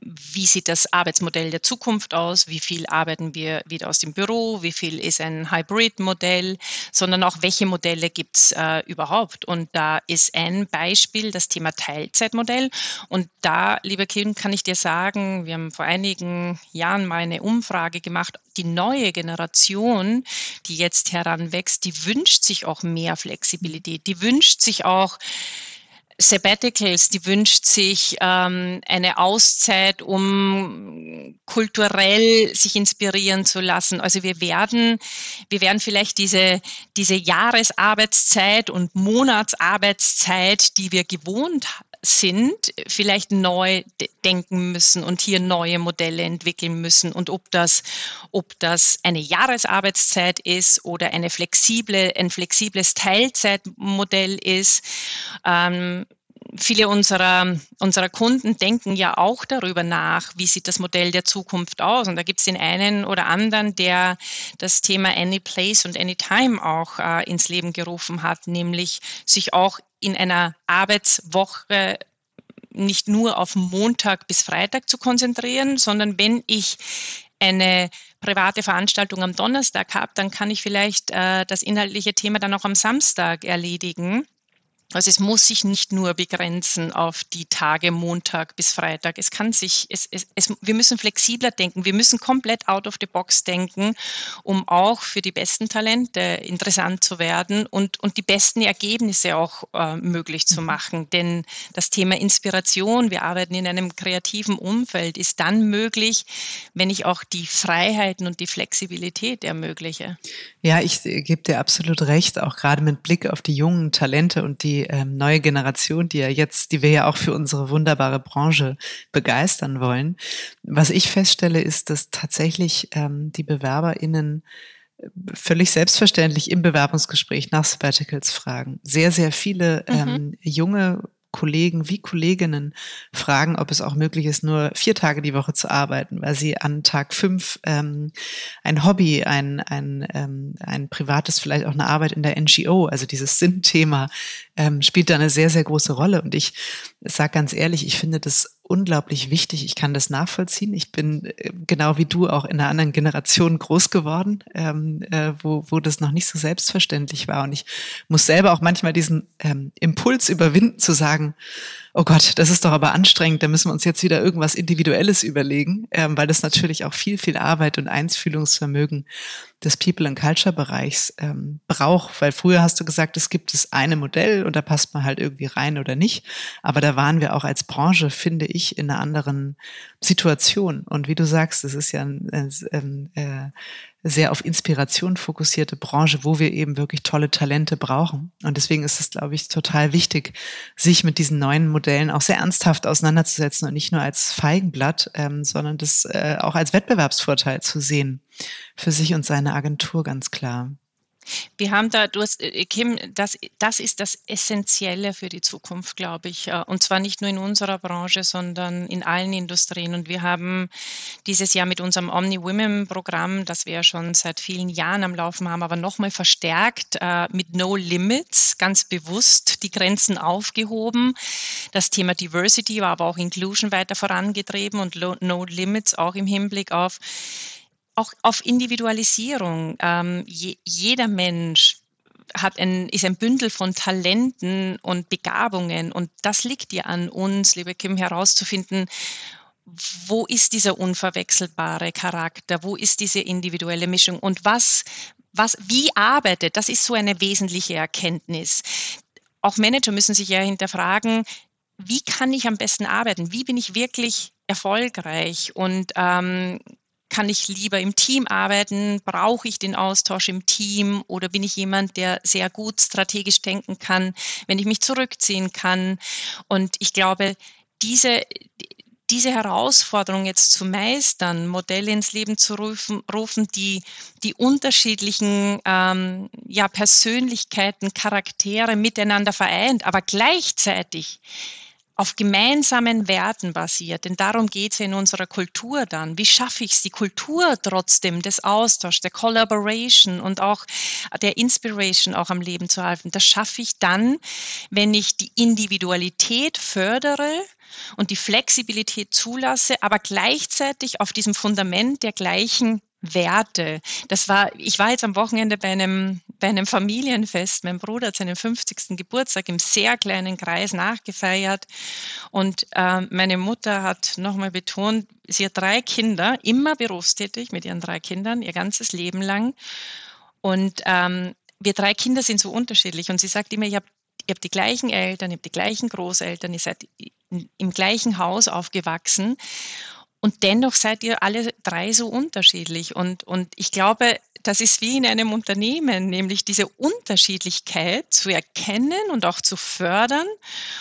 wie sieht das Arbeitsmodell der Zukunft aus, wie viel arbeiten wir wieder aus dem Büro, wie viel ist ein Hybrid-Modell, sondern auch welche Modelle gibt es äh, überhaupt. Und da ist ein Beispiel das Thema Teilzeitmodell. Und da, lieber Kim, kann ich dir sagen, wir haben vor einigen Jahren mal eine Umfrage gemacht. Die neue Generation, die jetzt heranwächst, die wünscht sich auch mehr Flexibilität. Die wünscht sich auch Sabbaticals, die wünscht sich ähm, eine Auszeit, um kulturell sich inspirieren zu lassen. Also wir werden, wir werden vielleicht diese, diese Jahresarbeitszeit und Monatsarbeitszeit, die wir gewohnt sind, vielleicht neu denken müssen und hier neue Modelle entwickeln müssen. Und ob das, ob das eine Jahresarbeitszeit ist oder eine flexible, ein flexibles Teilzeitmodell ist, ähm, viele unserer, unserer Kunden denken ja auch darüber nach, wie sieht das Modell der Zukunft aus. Und da gibt es den einen oder anderen, der das Thema Any Place und Anytime auch äh, ins Leben gerufen hat, nämlich sich auch in einer Arbeitswoche nicht nur auf Montag bis Freitag zu konzentrieren, sondern wenn ich eine private Veranstaltung am Donnerstag habe, dann kann ich vielleicht äh, das inhaltliche Thema dann auch am Samstag erledigen. Also es muss sich nicht nur begrenzen auf die Tage Montag bis Freitag. Es kann sich, es, es, es, wir müssen flexibler denken. Wir müssen komplett out of the box denken, um auch für die besten Talente interessant zu werden und, und die besten Ergebnisse auch äh, möglich zu mhm. machen. Denn das Thema Inspiration, wir arbeiten in einem kreativen Umfeld, ist dann möglich, wenn ich auch die Freiheiten und die Flexibilität ermögliche. Ja, ich äh, gebe dir absolut recht, auch gerade mit Blick auf die jungen Talente und die ähm, neue Generation, die ja jetzt, die wir ja auch für unsere wunderbare Branche begeistern wollen. Was ich feststelle, ist, dass tatsächlich ähm, die BewerberInnen äh, völlig selbstverständlich im Bewerbungsgespräch nach Sabbaticals fragen. Sehr, sehr viele mhm. ähm, junge Kollegen wie Kolleginnen fragen, ob es auch möglich ist, nur vier Tage die Woche zu arbeiten, weil sie an Tag fünf ähm, ein Hobby, ein, ein, ähm, ein privates, vielleicht auch eine Arbeit in der NGO, also dieses Sinnthema, ähm, spielt da eine sehr, sehr große Rolle. Und ich sage ganz ehrlich, ich finde das unglaublich wichtig. Ich kann das nachvollziehen. Ich bin äh, genau wie du auch in einer anderen Generation groß geworden, ähm, äh, wo, wo das noch nicht so selbstverständlich war. Und ich muss selber auch manchmal diesen ähm, Impuls überwinden zu sagen, oh Gott, das ist doch aber anstrengend, da müssen wir uns jetzt wieder irgendwas Individuelles überlegen, ähm, weil das natürlich auch viel, viel Arbeit und Einfühlungsvermögen des People and Culture Bereichs ähm, braucht. Weil früher hast du gesagt, es gibt das eine Modell und da passt man halt irgendwie rein oder nicht. Aber da waren wir auch als Branche, finde ich, in einer anderen Situation. Und wie du sagst, es ist ja ein, ein, äh, sehr auf Inspiration fokussierte Branche, wo wir eben wirklich tolle Talente brauchen. Und deswegen ist es, glaube ich, total wichtig, sich mit diesen neuen Modellen auch sehr ernsthaft auseinanderzusetzen und nicht nur als Feigenblatt, ähm, sondern das äh, auch als Wettbewerbsvorteil zu sehen für sich und seine Agentur ganz klar. Wir haben da, du hast, äh, Kim, das, das ist das Essentielle für die Zukunft, glaube ich. Äh, und zwar nicht nur in unserer Branche, sondern in allen Industrien. Und wir haben dieses Jahr mit unserem Omni-Women-Programm, das wir ja schon seit vielen Jahren am Laufen haben, aber nochmal verstärkt äh, mit No Limits, ganz bewusst die Grenzen aufgehoben. Das Thema Diversity war aber auch Inclusion weiter vorangetrieben und No Limits auch im Hinblick auf auch auf Individualisierung. Ähm, je, jeder Mensch hat ein, ist ein Bündel von Talenten und Begabungen und das liegt ja an uns, liebe Kim, herauszufinden, wo ist dieser unverwechselbare Charakter, wo ist diese individuelle Mischung und was, was, wie arbeitet, das ist so eine wesentliche Erkenntnis. Auch Manager müssen sich ja hinterfragen, wie kann ich am besten arbeiten? Wie bin ich wirklich erfolgreich? Und ähm, kann ich lieber im Team arbeiten? Brauche ich den Austausch im Team? Oder bin ich jemand, der sehr gut strategisch denken kann, wenn ich mich zurückziehen kann? Und ich glaube, diese, diese Herausforderung jetzt zu meistern, Modelle ins Leben zu rufen, rufen die, die unterschiedlichen ähm, ja, Persönlichkeiten, Charaktere miteinander vereint, aber gleichzeitig auf gemeinsamen Werten basiert. Denn darum geht es in unserer Kultur dann. Wie schaffe ich es, die Kultur trotzdem des Austauschs, der Collaboration und auch der Inspiration auch am Leben zu halten? Das schaffe ich dann, wenn ich die Individualität fördere und die Flexibilität zulasse, aber gleichzeitig auf diesem Fundament der gleichen Werte. Das war, ich war jetzt am Wochenende bei einem, bei einem Familienfest. Mein Bruder hat seinen 50. Geburtstag im sehr kleinen Kreis nachgefeiert. Und äh, meine Mutter hat nochmal betont, sie hat drei Kinder, immer berufstätig mit ihren drei Kindern, ihr ganzes Leben lang. Und ähm, wir drei Kinder sind so unterschiedlich. Und sie sagt immer, ihr habt, ihr habt die gleichen Eltern, ihr habt die gleichen Großeltern, ihr seid im gleichen Haus aufgewachsen. Und dennoch seid ihr alle drei so unterschiedlich. Und, und ich glaube, das ist wie in einem Unternehmen, nämlich diese Unterschiedlichkeit zu erkennen und auch zu fördern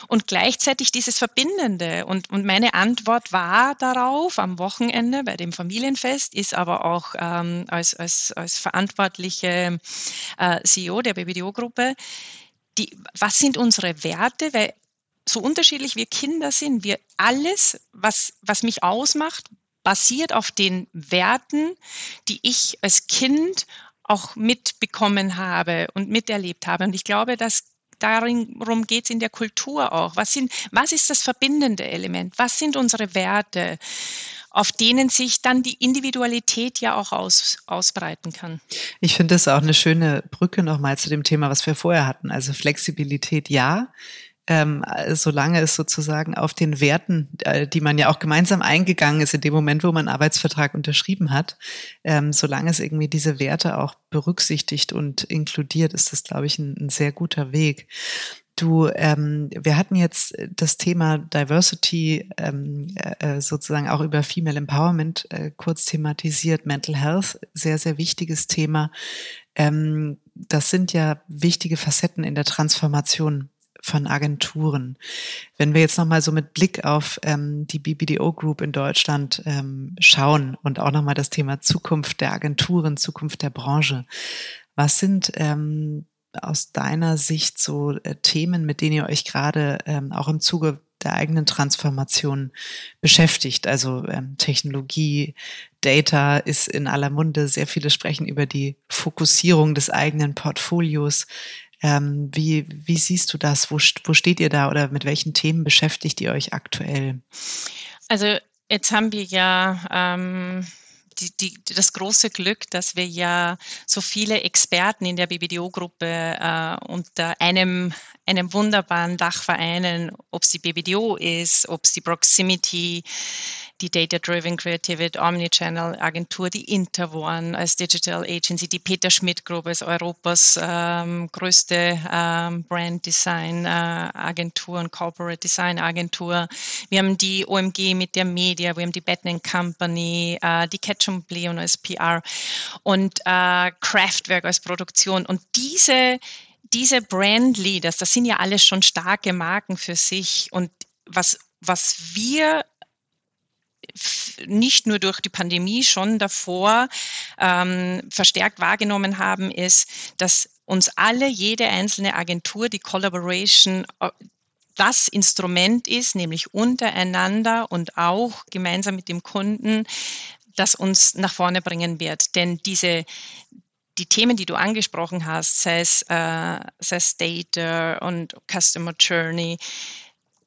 und gleichzeitig dieses Verbindende. Und, und meine Antwort war darauf am Wochenende bei dem Familienfest, ist aber auch ähm, als, als, als verantwortliche äh, CEO der BBDO-Gruppe, die, was sind unsere Werte? Weil so unterschiedlich wir Kinder sind, wir alles, was, was mich ausmacht, basiert auf den Werten, die ich als Kind auch mitbekommen habe und miterlebt habe. Und ich glaube, dass darum geht es in der Kultur auch. Was, sind, was ist das verbindende Element? Was sind unsere Werte? auf denen sich dann die Individualität ja auch aus, ausbreiten kann. Ich finde das auch eine schöne Brücke nochmal zu dem Thema, was wir vorher hatten. Also Flexibilität ja, ähm, solange es sozusagen auf den Werten, äh, die man ja auch gemeinsam eingegangen ist in dem Moment, wo man einen Arbeitsvertrag unterschrieben hat, ähm, solange es irgendwie diese Werte auch berücksichtigt und inkludiert, ist das, glaube ich, ein, ein sehr guter Weg. Du, ähm, wir hatten jetzt das Thema Diversity ähm, äh, äh, sozusagen auch über Female Empowerment äh, kurz thematisiert, Mental Health, sehr, sehr wichtiges Thema. Ähm, das sind ja wichtige Facetten in der Transformation von Agenturen. Wenn wir jetzt nochmal so mit Blick auf ähm, die BBDO Group in Deutschland ähm, schauen und auch nochmal das Thema Zukunft der Agenturen, Zukunft der Branche, was sind ähm, aus deiner Sicht so äh, Themen, mit denen ihr euch gerade ähm, auch im Zuge der eigenen Transformation beschäftigt. Also ähm, Technologie, Data ist in aller Munde. Sehr viele sprechen über die Fokussierung des eigenen Portfolios. Ähm, wie, wie siehst du das? Wo, wo steht ihr da oder mit welchen Themen beschäftigt ihr euch aktuell? Also jetzt haben wir ja ähm, die, die, das große Glück, dass wir ja so viele Experten in der BBDO-Gruppe äh, unter einem, einem wunderbaren Dach vereinen, ob es die BBDO ist, ob es die Proximity die Data-Driven Creativity Omnichannel Agentur, die Interone als Digital Agency, die Peter Schmidt Group als Europas ähm, größte ähm, Brand Design äh, Agentur und Corporate Design Agentur. Wir haben die OMG mit der Media, wir haben die Batman Company, äh, die Ketchum Leon als PR und äh, Kraftwerk als Produktion. Und diese diese Brand Leaders, das sind ja alles schon starke Marken für sich. Und was, was wir nicht nur durch die Pandemie schon davor ähm, verstärkt wahrgenommen haben, ist, dass uns alle, jede einzelne Agentur, die Collaboration äh, das Instrument ist, nämlich untereinander und auch gemeinsam mit dem Kunden, das uns nach vorne bringen wird. Denn diese, die Themen, die du angesprochen hast, sei es, äh, sei es Data und Customer Journey,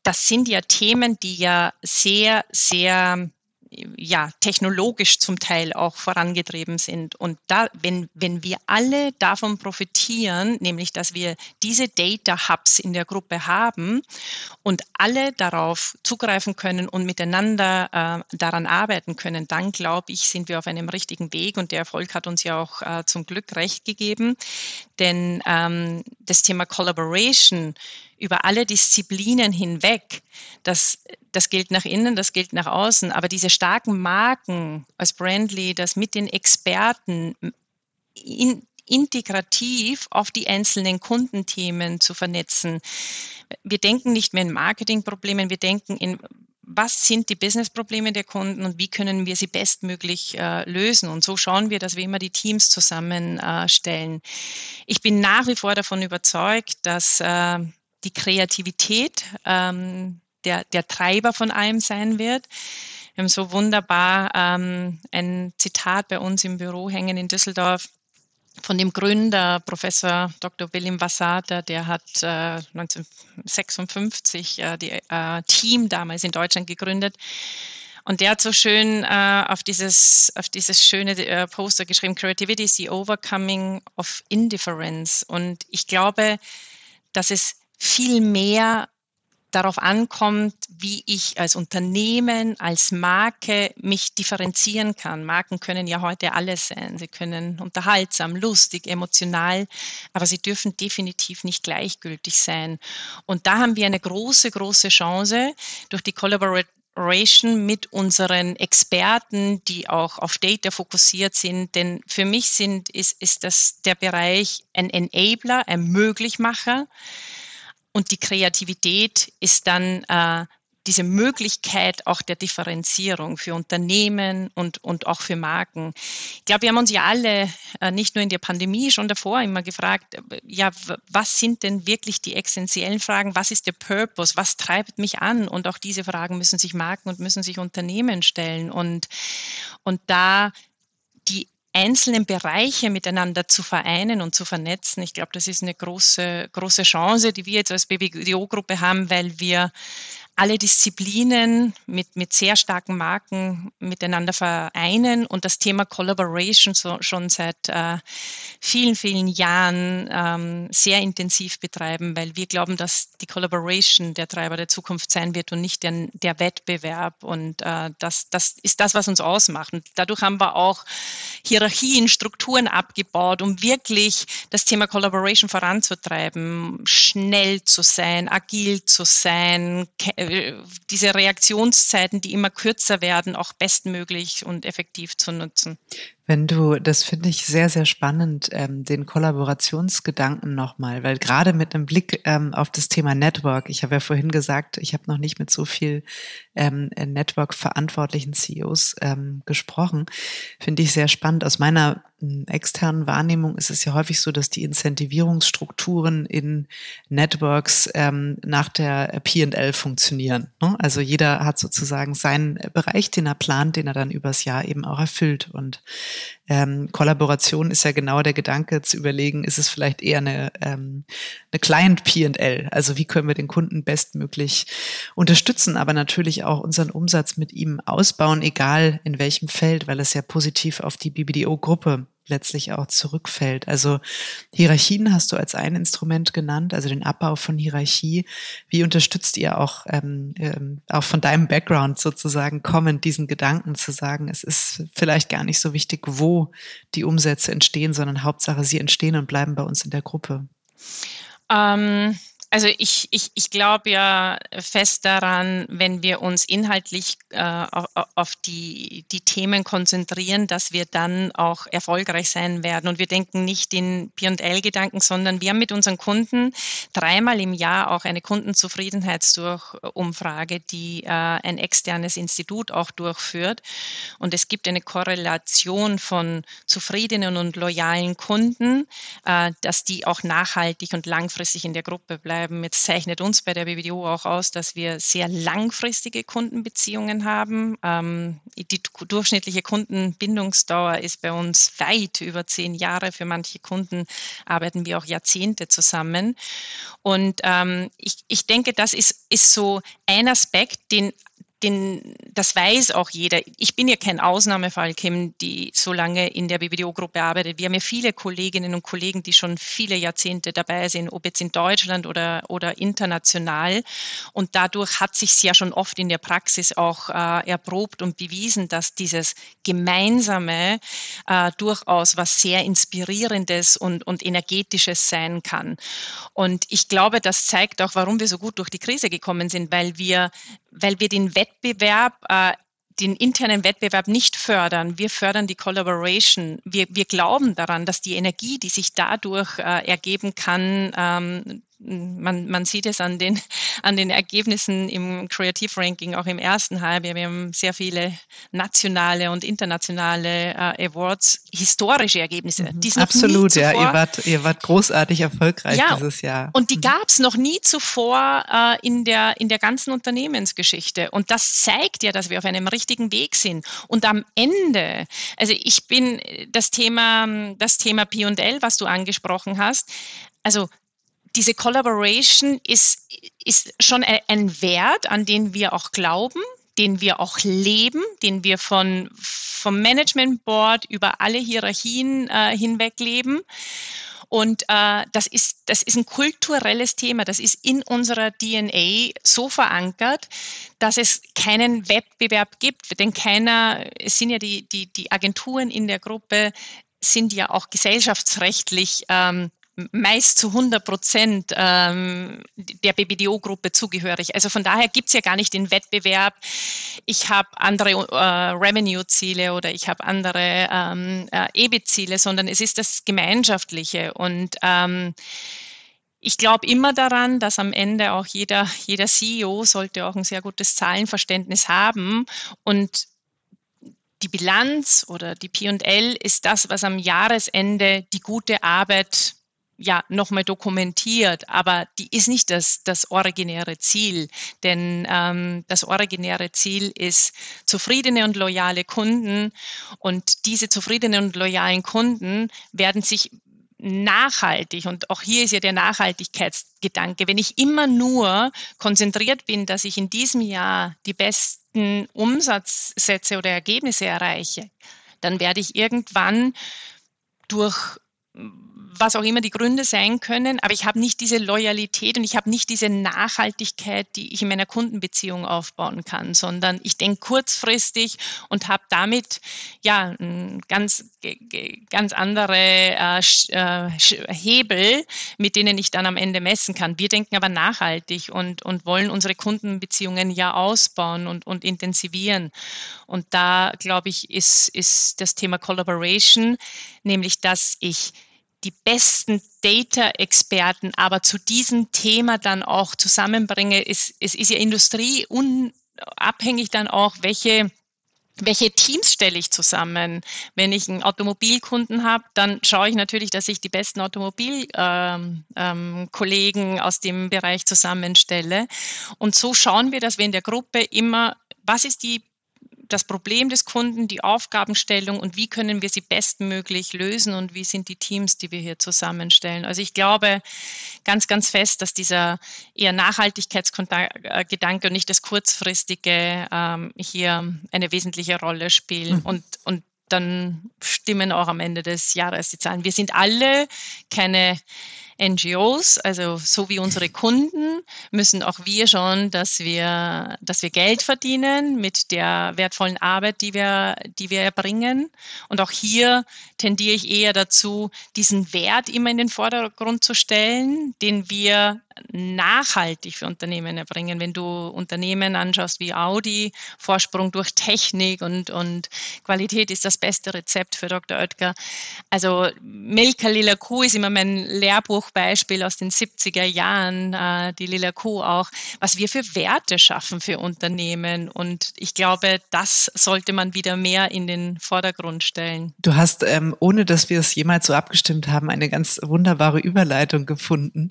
das sind ja Themen, die ja sehr, sehr ja, technologisch zum Teil auch vorangetrieben sind. Und da, wenn, wenn wir alle davon profitieren, nämlich dass wir diese Data Hubs in der Gruppe haben und alle darauf zugreifen können und miteinander äh, daran arbeiten können, dann glaube ich, sind wir auf einem richtigen Weg und der Erfolg hat uns ja auch äh, zum Glück recht gegeben. Denn ähm, das Thema Collaboration über alle Disziplinen hinweg. Das, das gilt nach innen, das gilt nach außen. Aber diese starken Marken als Brandleaders mit den Experten in, integrativ auf die einzelnen Kundenthemen zu vernetzen. Wir denken nicht mehr in Marketingproblemen, wir denken in was sind die Businessprobleme der Kunden und wie können wir sie bestmöglich äh, lösen. Und so schauen wir, dass wir immer die Teams zusammenstellen. Äh, ich bin nach wie vor davon überzeugt, dass äh, die Kreativität ähm, der, der Treiber von allem sein wird. Wir haben so wunderbar ähm, ein Zitat bei uns im Büro hängen in Düsseldorf von dem Gründer, Professor Dr. William Vassata, der hat äh, 1956 äh, die äh, Team damals in Deutschland gegründet. Und der hat so schön äh, auf, dieses, auf dieses schöne äh, Poster geschrieben, Creativity is the overcoming of indifference. Und ich glaube, dass es viel mehr darauf ankommt, wie ich als Unternehmen, als Marke mich differenzieren kann. Marken können ja heute alles sein. Sie können unterhaltsam, lustig, emotional, aber sie dürfen definitiv nicht gleichgültig sein. Und da haben wir eine große, große Chance durch die Collaboration mit unseren Experten, die auch auf Data fokussiert sind. Denn für mich sind, ist, ist das der Bereich ein Enabler, ein Möglichmacher und die Kreativität ist dann äh, diese Möglichkeit auch der Differenzierung für Unternehmen und, und auch für Marken. Ich glaube, wir haben uns ja alle, äh, nicht nur in der Pandemie, schon davor immer gefragt, äh, ja, was sind denn wirklich die essentiellen Fragen? Was ist der Purpose? Was treibt mich an? Und auch diese Fragen müssen sich Marken und müssen sich Unternehmen stellen. Und, und da die einzelnen Bereiche miteinander zu vereinen und zu vernetzen. Ich glaube, das ist eine große, große Chance, die wir jetzt als BBDO-Gruppe haben, weil wir alle Disziplinen mit, mit sehr starken Marken miteinander vereinen und das Thema Collaboration so, schon seit äh, vielen, vielen Jahren ähm, sehr intensiv betreiben, weil wir glauben, dass die Collaboration der Treiber der Zukunft sein wird und nicht der, der Wettbewerb. Und äh, das, das ist das, was uns ausmacht. Und dadurch haben wir auch Hierarchien, Strukturen abgebaut, um wirklich das Thema Collaboration voranzutreiben, schnell zu sein, agil zu sein, diese Reaktionszeiten, die immer kürzer werden, auch bestmöglich und effektiv zu nutzen. Wenn du, das finde ich sehr, sehr spannend, ähm, den Kollaborationsgedanken nochmal, weil gerade mit einem Blick ähm, auf das Thema Network, ich habe ja vorhin gesagt, ich habe noch nicht mit so viel ähm, Network-verantwortlichen CEOs ähm, gesprochen, finde ich sehr spannend. Aus meiner externen Wahrnehmung ist es ja häufig so, dass die Incentivierungsstrukturen in Networks ähm, nach der P&L funktionieren. Ne? Also jeder hat sozusagen seinen Bereich, den er plant, den er dann übers Jahr eben auch erfüllt und ähm, Kollaboration ist ja genau der Gedanke zu überlegen, ist es vielleicht eher eine, ähm, eine Client P&L, also wie können wir den Kunden bestmöglich unterstützen, aber natürlich auch unseren Umsatz mit ihm ausbauen, egal in welchem Feld, weil es ja positiv auf die BBDO-Gruppe letztlich auch zurückfällt. Also Hierarchien hast du als ein Instrument genannt, also den Abbau von Hierarchie. Wie unterstützt ihr auch, ähm, ähm, auch von deinem Background sozusagen kommend diesen Gedanken zu sagen, es ist vielleicht gar nicht so wichtig, wo die Umsätze entstehen, sondern Hauptsache sie entstehen und bleiben bei uns in der Gruppe? Ähm also ich, ich, ich glaube ja fest daran, wenn wir uns inhaltlich äh, auf, die, die Themen konzentrieren, dass wir dann auch erfolgreich sein werden. Und wir denken nicht in P&L-Gedanken, sondern wir haben mit unseren Kunden dreimal im Jahr auch eine Kundenzufriedenheitsumfrage, die äh, ein externes Institut auch durchführt. Und es gibt eine Korrelation von zufriedenen und loyalen Kunden, äh, dass die auch nachhaltig und langfristig in der Gruppe bleiben bleiben. Jetzt zeichnet uns bei der BBDO auch aus, dass wir sehr langfristige Kundenbeziehungen haben. Ähm, die durchschnittliche Kundenbindungsdauer ist bei uns weit über zehn Jahre. Für manche Kunden arbeiten wir auch Jahrzehnte zusammen. Und ähm, ich, ich denke, das ist, ist so ein Aspekt, den den, das weiß auch jeder. Ich bin ja kein Ausnahmefall, Kim, die so lange in der BBDO-Gruppe arbeitet. Wir haben ja viele Kolleginnen und Kollegen, die schon viele Jahrzehnte dabei sind, ob jetzt in Deutschland oder, oder international. Und dadurch hat sich ja schon oft in der Praxis auch äh, erprobt und bewiesen, dass dieses Gemeinsame äh, durchaus was sehr Inspirierendes und, und Energetisches sein kann. Und ich glaube, das zeigt auch, warum wir so gut durch die Krise gekommen sind, weil wir, weil wir den Wettbewerb äh, den internen Wettbewerb nicht fördern. Wir fördern die Collaboration. Wir, wir glauben daran, dass die Energie, die sich dadurch äh, ergeben kann, ähm, man, man sieht es an den, an den Ergebnissen im Creative Ranking, auch im ersten Halbjahr. Wir haben sehr viele nationale und internationale äh, Awards, historische Ergebnisse. Mhm. Absolut, ja. Ihr wart, ihr wart großartig erfolgreich ja, dieses Jahr. Und die mhm. gab es noch nie zuvor äh, in, der, in der ganzen Unternehmensgeschichte. Und das zeigt ja, dass wir auf einem richtigen Weg sind. Und am Ende, also ich bin das Thema, das Thema P&L, was du angesprochen hast, also diese Collaboration ist, ist schon ein Wert, an den wir auch glauben, den wir auch leben, den wir von, vom Management Board über alle Hierarchien äh, hinweg leben. Und äh, das, ist, das ist ein kulturelles Thema, das ist in unserer DNA so verankert, dass es keinen Wettbewerb gibt. Denn keiner, es sind ja die, die, die Agenturen in der Gruppe, sind ja auch gesellschaftsrechtlich ähm, meist zu 100 Prozent ähm, der BBDO-Gruppe zugehörig. Also von daher gibt's ja gar nicht den Wettbewerb. Ich habe andere äh, Revenue-Ziele oder ich habe andere ähm, äh, EBIT-Ziele, sondern es ist das Gemeinschaftliche. Und ähm, ich glaube immer daran, dass am Ende auch jeder, jeder CEO sollte auch ein sehr gutes Zahlenverständnis haben und die Bilanz oder die P&L ist das, was am Jahresende die gute Arbeit ja nochmal dokumentiert, aber die ist nicht das, das originäre Ziel, denn ähm, das originäre Ziel ist zufriedene und loyale Kunden und diese zufriedenen und loyalen Kunden werden sich nachhaltig und auch hier ist ja der Nachhaltigkeitsgedanke, wenn ich immer nur konzentriert bin, dass ich in diesem Jahr die besten Umsatzsätze oder Ergebnisse erreiche, dann werde ich irgendwann durch was auch immer die Gründe sein können, aber ich habe nicht diese Loyalität und ich habe nicht diese Nachhaltigkeit, die ich in meiner Kundenbeziehung aufbauen kann, sondern ich denke kurzfristig und habe damit ja ganz ganz andere äh, äh Hebel, mit denen ich dann am Ende messen kann. Wir denken aber nachhaltig und und wollen unsere Kundenbeziehungen ja ausbauen und und intensivieren. Und da glaube ich ist ist das Thema Collaboration, nämlich dass ich die besten Data-Experten aber zu diesem Thema dann auch zusammenbringe. Es, es ist ja Industrie unabhängig dann auch, welche welche Teams stelle ich zusammen? Wenn ich einen Automobilkunden habe, dann schaue ich natürlich, dass ich die besten Automobilkollegen ähm, ähm, aus dem Bereich zusammenstelle. Und so schauen wir, dass wir in der Gruppe immer, was ist die das Problem des Kunden, die Aufgabenstellung und wie können wir sie bestmöglich lösen und wie sind die Teams, die wir hier zusammenstellen. Also ich glaube ganz, ganz fest, dass dieser eher Nachhaltigkeitsgedanke und nicht das kurzfristige ähm, hier eine wesentliche Rolle spielen. Mhm. Und, und dann stimmen auch am Ende des Jahres die Zahlen. Wir sind alle keine NGOs, also so wie unsere Kunden, müssen auch wir schon, dass wir, dass wir Geld verdienen mit der wertvollen Arbeit, die wir, die wir erbringen. Und auch hier tendiere ich eher dazu, diesen Wert immer in den Vordergrund zu stellen, den wir nachhaltig für Unternehmen erbringen. Wenn du Unternehmen anschaust wie Audi, Vorsprung durch Technik und, und Qualität ist das beste Rezept für Dr. Oetker. Also Milka Lila Kuh ist immer mein Lehrbuchbeispiel aus den 70er Jahren, äh, die Lila Kuh auch, was wir für Werte schaffen für Unternehmen. Und ich glaube, das sollte man wieder mehr in den Vordergrund stellen. Du hast, ähm, ohne dass wir es jemals so abgestimmt haben, eine ganz wunderbare Überleitung gefunden.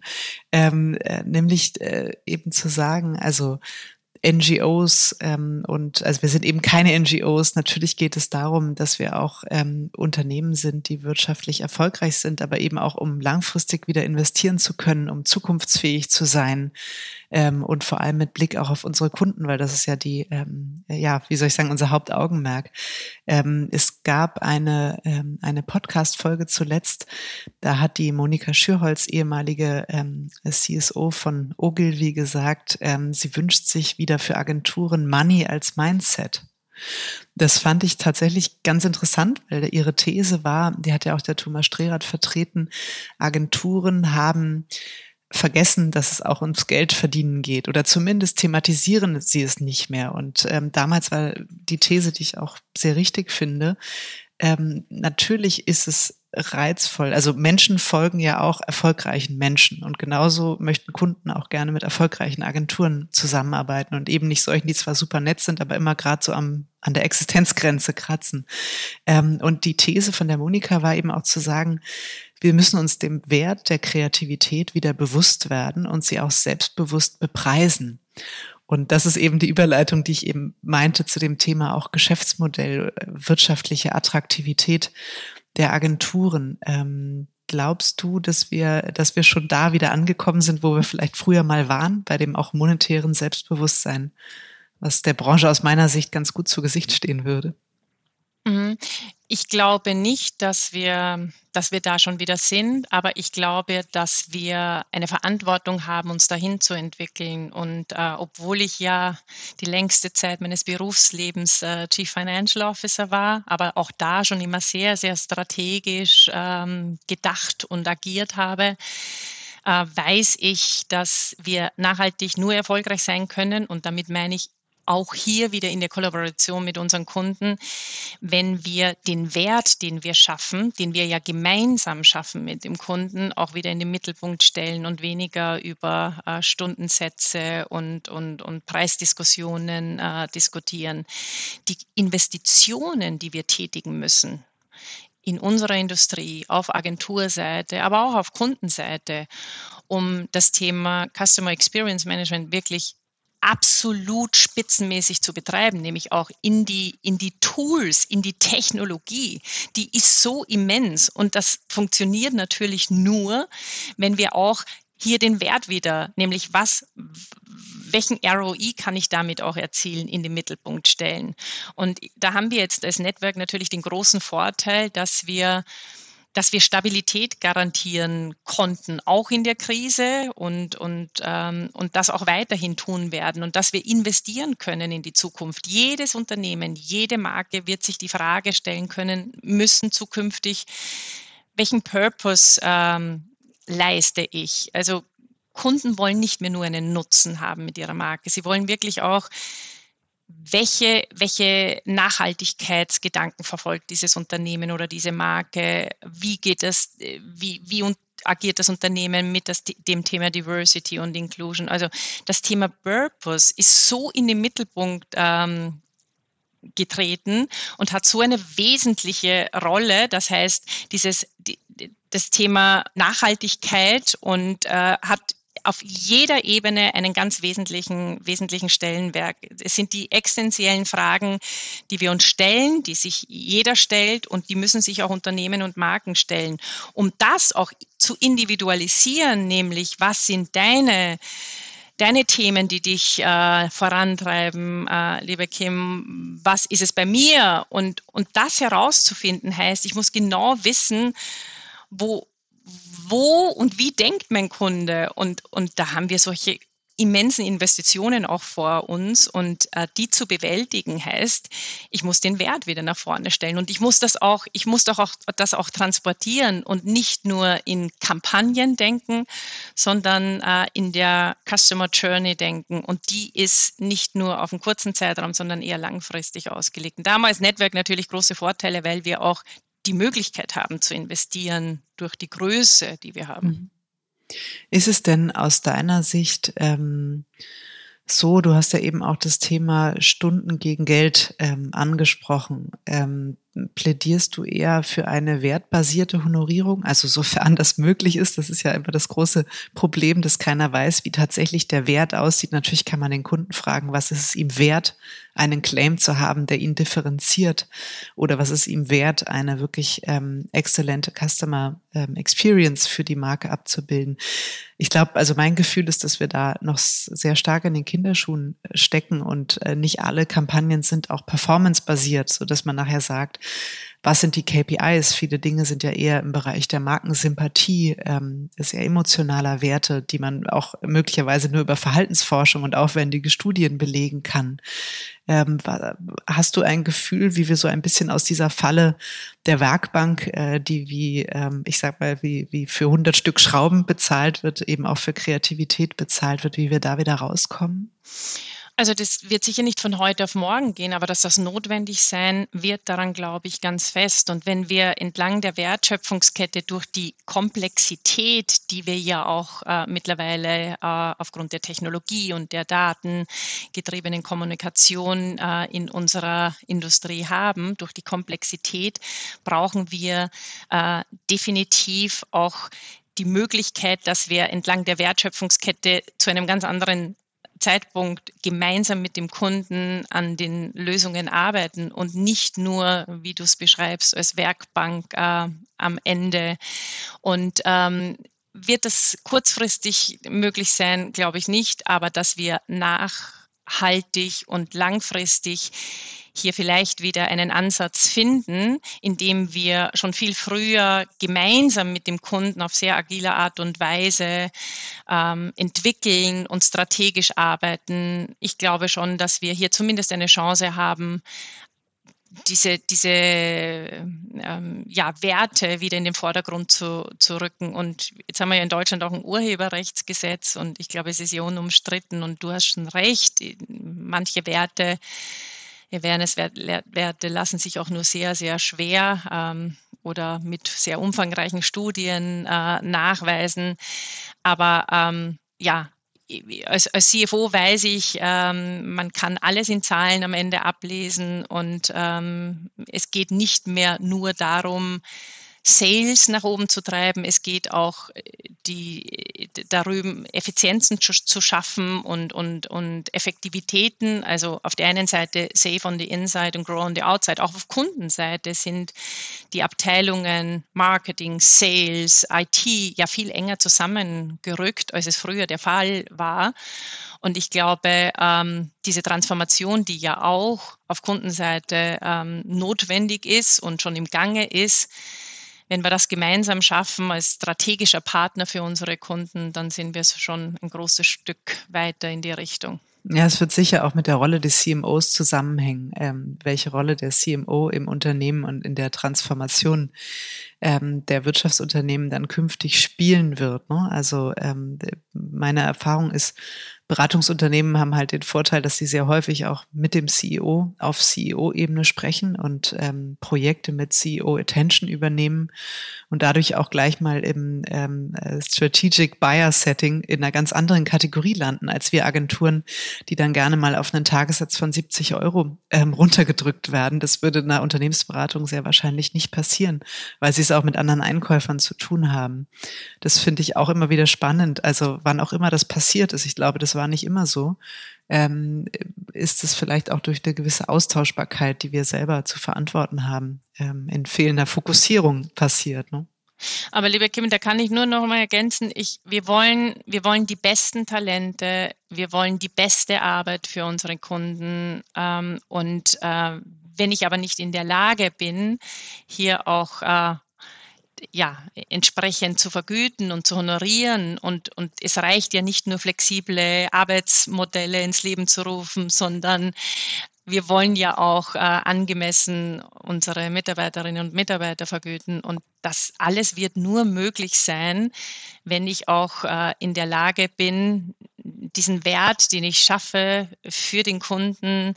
Ähm, äh, nämlich äh, eben zu sagen, also NGOs ähm, und also wir sind eben keine NGOs. Natürlich geht es darum, dass wir auch ähm, Unternehmen sind, die wirtschaftlich erfolgreich sind, aber eben auch um langfristig wieder investieren zu können, um zukunftsfähig zu sein ähm, und vor allem mit Blick auch auf unsere Kunden, weil das ist ja die, ähm, ja, wie soll ich sagen, unser Hauptaugenmerk. Ähm, es gab eine, ähm, eine Podcast-Folge zuletzt, da hat die Monika Schürholz, ehemalige ähm, CSO von Ogilvy, gesagt, ähm, sie wünscht sich wieder für Agenturen Money als Mindset. Das fand ich tatsächlich ganz interessant, weil ihre These war, die hat ja auch der Thomas Strehrath vertreten, Agenturen haben vergessen, dass es auch ums Geld verdienen geht oder zumindest thematisieren sie es nicht mehr. Und ähm, damals war die These, die ich auch sehr richtig finde, ähm, natürlich ist es reizvoll. Also Menschen folgen ja auch erfolgreichen Menschen und genauso möchten Kunden auch gerne mit erfolgreichen Agenturen zusammenarbeiten und eben nicht solchen, die zwar super nett sind, aber immer gerade so am an der Existenzgrenze kratzen. Ähm, und die These von der Monika war eben auch zu sagen, wir müssen uns dem Wert der Kreativität wieder bewusst werden und sie auch selbstbewusst bepreisen. Und das ist eben die Überleitung, die ich eben meinte zu dem Thema auch Geschäftsmodell, äh, wirtschaftliche Attraktivität der Agenturen. Ähm, glaubst du, dass wir, dass wir schon da wieder angekommen sind, wo wir vielleicht früher mal waren, bei dem auch monetären Selbstbewusstsein, was der Branche aus meiner Sicht ganz gut zu Gesicht stehen würde? Mhm. Ich glaube nicht, dass wir, dass wir da schon wieder sind, aber ich glaube, dass wir eine Verantwortung haben, uns dahin zu entwickeln. Und äh, obwohl ich ja die längste Zeit meines Berufslebens äh, Chief Financial Officer war, aber auch da schon immer sehr, sehr strategisch ähm, gedacht und agiert habe, äh, weiß ich, dass wir nachhaltig nur erfolgreich sein können. Und damit meine ich auch hier wieder in der Kollaboration mit unseren Kunden, wenn wir den Wert, den wir schaffen, den wir ja gemeinsam schaffen mit dem Kunden, auch wieder in den Mittelpunkt stellen und weniger über äh, Stundensätze und, und, und Preisdiskussionen äh, diskutieren. Die Investitionen, die wir tätigen müssen, in unserer Industrie, auf Agenturseite, aber auch auf Kundenseite, um das Thema Customer Experience Management wirklich absolut spitzenmäßig zu betreiben, nämlich auch in die, in die Tools, in die Technologie, die ist so immens und das funktioniert natürlich nur, wenn wir auch hier den Wert wieder, nämlich was, welchen ROI kann ich damit auch erzielen, in den Mittelpunkt stellen. Und da haben wir jetzt als Network natürlich den großen Vorteil, dass wir dass wir Stabilität garantieren konnten, auch in der Krise und, und, ähm, und das auch weiterhin tun werden und dass wir investieren können in die Zukunft. Jedes Unternehmen, jede Marke wird sich die Frage stellen können müssen zukünftig, welchen Purpose ähm, leiste ich? Also Kunden wollen nicht mehr nur einen Nutzen haben mit ihrer Marke. Sie wollen wirklich auch welche, welche Nachhaltigkeitsgedanken verfolgt dieses Unternehmen oder diese Marke? Wie geht es, wie, wie agiert das Unternehmen mit das, dem Thema Diversity und Inclusion? Also das Thema Purpose ist so in den Mittelpunkt ähm, getreten und hat so eine wesentliche Rolle. Das heißt, dieses, das Thema Nachhaltigkeit und äh, hat auf jeder Ebene einen ganz wesentlichen, wesentlichen Stellenwert. Es sind die existenziellen Fragen, die wir uns stellen, die sich jeder stellt und die müssen sich auch Unternehmen und Marken stellen. Um das auch zu individualisieren, nämlich was sind deine deine Themen, die dich äh, vorantreiben, äh, liebe Kim, was ist es bei mir? Und, und das herauszufinden heißt, ich muss genau wissen, wo, wo und wie denkt mein Kunde? Und, und da haben wir solche immensen Investitionen auch vor uns und äh, die zu bewältigen heißt, ich muss den Wert wieder nach vorne stellen und ich muss das auch, ich muss doch auch das auch transportieren und nicht nur in Kampagnen denken, sondern äh, in der Customer Journey denken und die ist nicht nur auf einen kurzen Zeitraum, sondern eher langfristig ausgelegt. Und damals Network natürlich große Vorteile, weil wir auch die Möglichkeit haben zu investieren durch die Größe, die wir haben. Mhm. Ist es denn aus deiner Sicht ähm, so, du hast ja eben auch das Thema Stunden gegen Geld ähm, angesprochen. Ähm, plädierst du eher für eine wertbasierte Honorierung? Also sofern das möglich ist, das ist ja immer das große Problem, dass keiner weiß, wie tatsächlich der Wert aussieht. Natürlich kann man den Kunden fragen, was ist es ihm wert, einen Claim zu haben, der ihn differenziert? Oder was ist ihm wert, eine wirklich ähm, exzellente Customer ähm, Experience für die Marke abzubilden? Ich glaube, also mein Gefühl ist, dass wir da noch sehr stark in den Kinderschuhen stecken und äh, nicht alle Kampagnen sind auch performance-basiert, so dass man nachher sagt, was sind die KPIs? Viele Dinge sind ja eher im Bereich der Markensympathie, ähm, sehr emotionaler Werte, die man auch möglicherweise nur über Verhaltensforschung und aufwendige Studien belegen kann. Ähm, hast du ein Gefühl, wie wir so ein bisschen aus dieser Falle der Werkbank, äh, die wie, ähm, ich sag mal, wie, wie für 100 Stück Schrauben bezahlt wird, eben auch für Kreativität bezahlt wird, wie wir da wieder rauskommen? Also das wird sicher nicht von heute auf morgen gehen, aber dass das notwendig sein wird, daran glaube ich ganz fest. Und wenn wir entlang der Wertschöpfungskette durch die Komplexität, die wir ja auch äh, mittlerweile äh, aufgrund der Technologie und der datengetriebenen Kommunikation äh, in unserer Industrie haben, durch die Komplexität brauchen wir äh, definitiv auch die Möglichkeit, dass wir entlang der Wertschöpfungskette zu einem ganz anderen Zeitpunkt gemeinsam mit dem Kunden an den Lösungen arbeiten und nicht nur, wie du es beschreibst, als Werkbank äh, am Ende. Und ähm, wird das kurzfristig möglich sein, glaube ich nicht, aber dass wir nachhaltig und langfristig hier vielleicht wieder einen Ansatz finden, indem wir schon viel früher gemeinsam mit dem Kunden auf sehr agile Art und Weise ähm, entwickeln und strategisch arbeiten. Ich glaube schon, dass wir hier zumindest eine Chance haben, diese, diese ähm, ja, Werte wieder in den Vordergrund zu, zu rücken. Und jetzt haben wir ja in Deutschland auch ein Urheberrechtsgesetz und ich glaube, es ist ja unumstritten und du hast schon recht, manche Werte Awareness-Werte lassen sich auch nur sehr, sehr schwer ähm, oder mit sehr umfangreichen Studien äh, nachweisen. Aber ähm, ja, als, als CFO weiß ich, ähm, man kann alles in Zahlen am Ende ablesen und ähm, es geht nicht mehr nur darum, Sales nach oben zu treiben. Es geht auch äh, die, darüber, Effizienzen zu, zu, schaffen und, und, und Effektivitäten. Also auf der einen Seite Save on the Inside und Grow on the Outside. Auch auf Kundenseite sind die Abteilungen Marketing, Sales, IT ja viel enger zusammengerückt, als es früher der Fall war. Und ich glaube, ähm, diese Transformation, die ja auch auf Kundenseite ähm, notwendig ist und schon im Gange ist, wenn wir das gemeinsam schaffen als strategischer Partner für unsere Kunden, dann sind wir schon ein großes Stück weiter in die Richtung. Ja, es wird sicher auch mit der Rolle des CMOs zusammenhängen, ähm, welche Rolle der CMO im Unternehmen und in der Transformation ähm, der Wirtschaftsunternehmen dann künftig spielen wird. Ne? Also ähm, meine Erfahrung ist, Beratungsunternehmen haben halt den Vorteil, dass sie sehr häufig auch mit dem CEO auf CEO-Ebene sprechen und ähm, Projekte mit CEO-Attention übernehmen und dadurch auch gleich mal im ähm, äh, Strategic Buyer Setting in einer ganz anderen Kategorie landen als wir Agenturen, die dann gerne mal auf einen Tagessatz von 70 Euro ähm, runtergedrückt werden. Das würde in einer Unternehmensberatung sehr wahrscheinlich nicht passieren, weil sie es auch mit anderen Einkäufern zu tun haben. Das finde ich auch immer wieder spannend. Also wann auch immer das passiert ist, ich glaube, das war nicht immer so, ähm, ist es vielleicht auch durch eine gewisse Austauschbarkeit, die wir selber zu verantworten haben, ähm, in fehlender Fokussierung passiert. Ne? Aber liebe Kim, da kann ich nur noch mal ergänzen, ich, wir, wollen, wir wollen die besten Talente, wir wollen die beste Arbeit für unsere Kunden. Ähm, und äh, wenn ich aber nicht in der Lage bin, hier auch äh, ja, entsprechend zu vergüten und zu honorieren. Und, und es reicht ja nicht nur flexible Arbeitsmodelle ins Leben zu rufen, sondern wir wollen ja auch äh, angemessen unsere Mitarbeiterinnen und Mitarbeiter vergüten. Und das alles wird nur möglich sein, wenn ich auch äh, in der Lage bin, diesen Wert, den ich schaffe, für den Kunden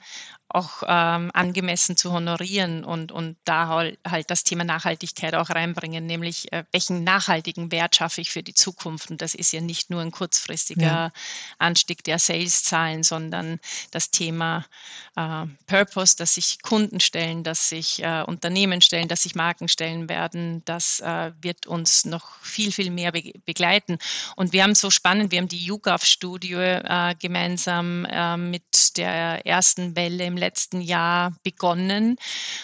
auch ähm, angemessen zu honorieren und, und da halt, das Thema Nachhaltigkeit auch reinbringen, nämlich äh, welchen nachhaltigen Wert schaffe ich für die Zukunft. Und das ist ja nicht nur ein kurzfristiger ja. Anstieg der Sales-Zahlen, sondern das Thema äh, Purpose, dass sich Kunden stellen, dass sich äh, Unternehmen stellen, dass sich Marken stellen werden, das äh, wird uns noch viel, viel mehr be begleiten. Und wir haben so spannend, wir haben die YouGov-Studie äh, gemeinsam äh, mit der ersten Welle im letzten Jahr begonnen,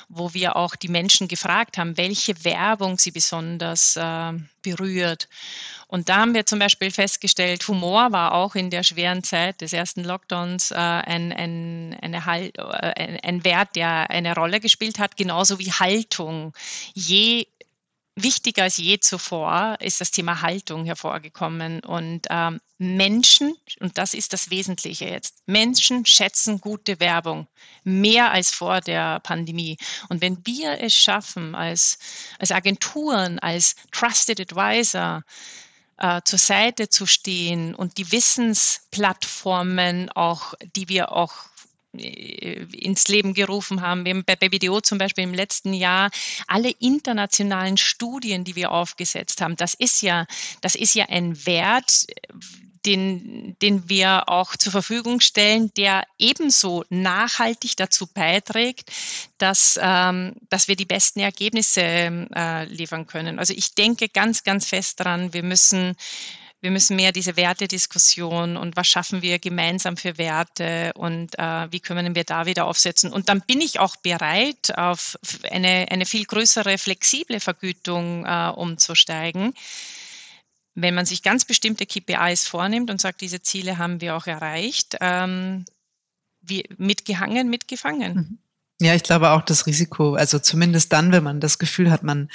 wo wir auch die Menschen gefragt haben, welche Werbung sie besonders äh, berührt. Und da haben wir zum Beispiel festgestellt, Humor war auch in der schweren Zeit des ersten Lockdowns äh, ein, ein, halt, ein, ein Wert, der eine Rolle gespielt hat, genauso wie Haltung. Je wichtiger als je zuvor ist das Thema Haltung hervorgekommen. Und ähm, Menschen, und das ist das Wesentliche jetzt, Menschen schätzen gute Werbung mehr als vor der Pandemie. Und wenn wir es schaffen, als, als Agenturen, als Trusted Advisor, äh, zur Seite zu stehen und die Wissensplattformen auch, die wir auch ins Leben gerufen haben. Wir haben bei BBDO zum Beispiel im letzten Jahr alle internationalen Studien, die wir aufgesetzt haben. Das ist ja, das ist ja ein Wert, den, den wir auch zur Verfügung stellen, der ebenso nachhaltig dazu beiträgt, dass, ähm, dass wir die besten Ergebnisse äh, liefern können. Also ich denke ganz, ganz fest daran, wir müssen wir müssen mehr diese Wertediskussion und was schaffen wir gemeinsam für Werte und äh, wie können wir da wieder aufsetzen. Und dann bin ich auch bereit, auf eine, eine viel größere flexible Vergütung äh, umzusteigen. Wenn man sich ganz bestimmte KPIs vornimmt und sagt, diese Ziele haben wir auch erreicht, ähm, wie, mitgehangen, mitgefangen. Mhm. Ja, ich glaube auch das Risiko, also zumindest dann, wenn man das Gefühl hat, man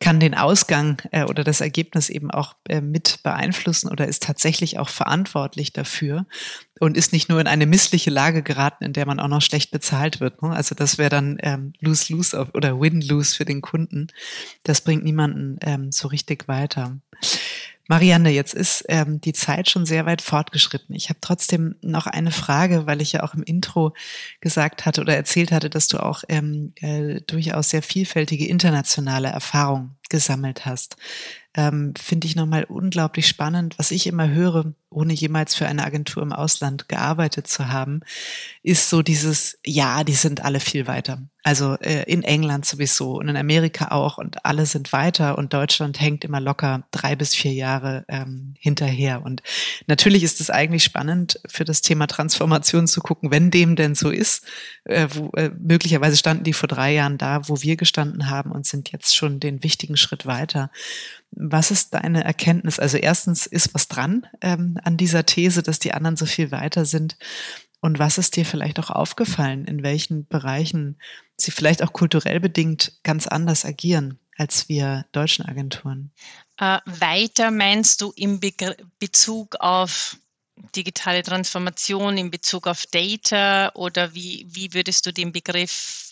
kann den Ausgang äh, oder das Ergebnis eben auch äh, mit beeinflussen oder ist tatsächlich auch verantwortlich dafür und ist nicht nur in eine missliche Lage geraten, in der man auch noch schlecht bezahlt wird. Ne? Also das wäre dann ähm, lose-lose oder win-lose für den Kunden. Das bringt niemanden ähm, so richtig weiter. Marianne, jetzt ist ähm, die Zeit schon sehr weit fortgeschritten. Ich habe trotzdem noch eine Frage, weil ich ja auch im Intro gesagt hatte oder erzählt hatte, dass du auch ähm, äh, durchaus sehr vielfältige internationale Erfahrungen gesammelt hast ähm, finde ich nochmal unglaublich spannend. Was ich immer höre, ohne jemals für eine Agentur im Ausland gearbeitet zu haben, ist so dieses, ja, die sind alle viel weiter. Also äh, in England sowieso und in Amerika auch und alle sind weiter und Deutschland hängt immer locker drei bis vier Jahre ähm, hinterher. Und natürlich ist es eigentlich spannend für das Thema Transformation zu gucken, wenn dem denn so ist. Äh, wo, äh, möglicherweise standen die vor drei Jahren da, wo wir gestanden haben und sind jetzt schon den wichtigen Schritt weiter. Was ist deine Erkenntnis? Also erstens ist was dran ähm, an dieser These, dass die anderen so viel weiter sind. Und was ist dir vielleicht auch aufgefallen, in welchen Bereichen sie vielleicht auch kulturell bedingt ganz anders agieren als wir deutschen Agenturen? Äh, weiter meinst du im Be Bezug auf digitale Transformation, in Bezug auf Data oder wie, wie würdest du den Begriff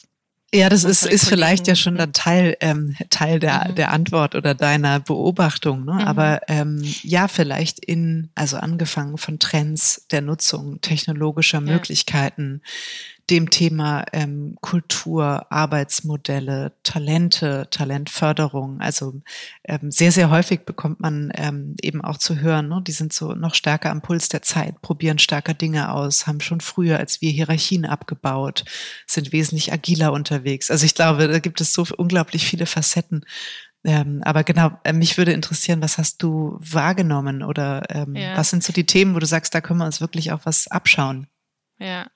ja, das ist, ist vielleicht ja schon ein Teil, ähm, Teil der, mhm. der Antwort oder deiner Beobachtung. Ne? Mhm. Aber ähm, ja, vielleicht in, also angefangen von Trends der Nutzung technologischer ja. Möglichkeiten, dem Thema ähm, Kultur, Arbeitsmodelle, Talente, Talentförderung. Also ähm, sehr, sehr häufig bekommt man ähm, eben auch zu hören, ne? die sind so noch stärker am Puls der Zeit, probieren stärker Dinge aus, haben schon früher als wir Hierarchien abgebaut, sind wesentlich agiler unterwegs. Also ich glaube, da gibt es so unglaublich viele Facetten. Ähm, aber genau, äh, mich würde interessieren, was hast du wahrgenommen oder ähm, ja. was sind so die Themen, wo du sagst, da können wir uns wirklich auch was abschauen? Ja,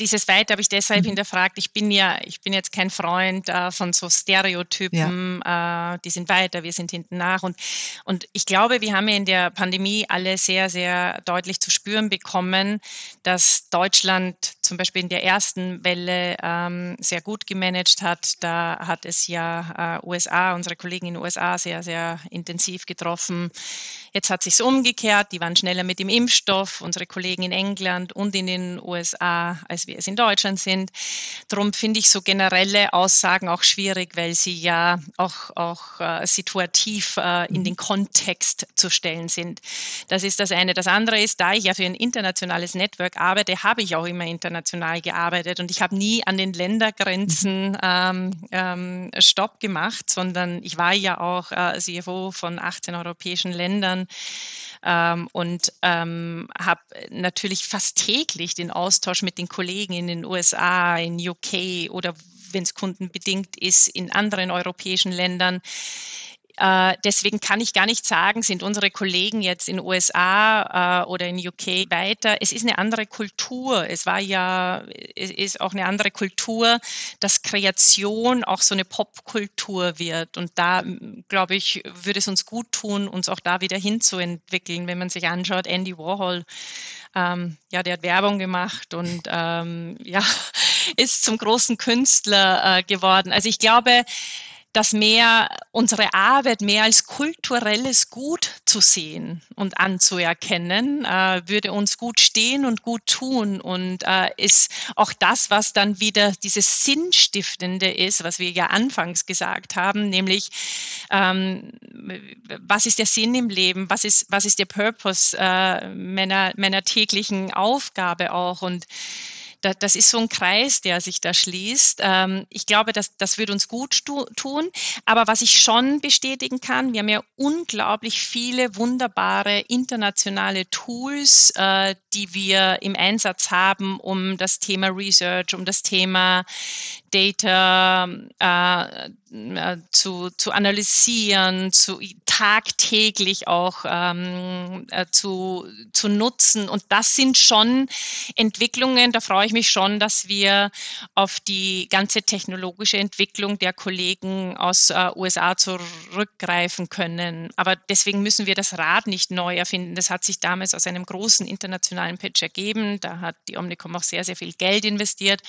dieses Weiter habe ich deshalb mhm. hinterfragt. Ich bin ja, ich bin jetzt kein Freund äh, von so Stereotypen, ja. äh, die sind weiter, wir sind hinten nach. Und, und ich glaube, wir haben ja in der Pandemie alle sehr, sehr deutlich zu spüren bekommen, dass Deutschland zum Beispiel in der ersten Welle ähm, sehr gut gemanagt hat. Da hat es ja äh, USA, unsere Kollegen in den USA sehr, sehr intensiv getroffen. Jetzt hat sich umgekehrt, die waren schneller mit dem Impfstoff, unsere Kollegen in England und in den USA, als wir es in Deutschland sind. Darum finde ich so generelle Aussagen auch schwierig, weil sie ja auch, auch äh, situativ äh, in den Kontext zu stellen sind. Das ist das eine. Das andere ist, da ich ja für ein internationales Network arbeite, habe ich auch immer international gearbeitet und ich habe nie an den Ländergrenzen ähm, ähm, Stopp gemacht, sondern ich war ja auch äh, CFO von 18 europäischen Ländern ähm, und ähm, habe natürlich fast täglich den Austausch mit den Kollegen in den USA, in UK oder wenn es kundenbedingt ist, in anderen europäischen Ländern. Äh, deswegen kann ich gar nicht sagen, sind unsere Kollegen jetzt in USA äh, oder in UK weiter. Es ist eine andere Kultur. Es war ja, es ist auch eine andere Kultur, dass Kreation auch so eine Popkultur wird. Und da, glaube ich, würde es uns gut tun, uns auch da wieder hinzuentwickeln. Wenn man sich anschaut, Andy Warhol, ähm, ja, der hat Werbung gemacht und ähm, ja, ist zum großen Künstler äh, geworden. Also ich glaube, dass mehr unsere Arbeit mehr als kulturelles Gut zu sehen und anzuerkennen, äh, würde uns gut stehen und gut tun. Und äh, ist auch das, was dann wieder dieses Sinnstiftende ist, was wir ja anfangs gesagt haben, nämlich ähm, was ist der Sinn im Leben, was ist, was ist der Purpose äh, meiner, meiner täglichen Aufgabe auch? Und da, das ist so ein Kreis, der sich da schließt. Ähm, ich glaube, das, das wird uns gut tun. Aber was ich schon bestätigen kann, wir haben ja unglaublich viele wunderbare internationale Tools, äh, die wir im Einsatz haben, um das Thema Research, um das Thema Data äh, zu, zu analysieren, zu tagtäglich auch ähm, äh, zu, zu nutzen. Und das sind schon Entwicklungen, da freue ich mich schon, dass wir auf die ganze technologische Entwicklung der Kollegen aus äh, USA zurückgreifen können. Aber deswegen müssen wir das Rad nicht neu erfinden. Das hat sich damals aus einem großen internationalen Pitch ergeben. Da hat die Omnicom auch sehr, sehr viel Geld investiert.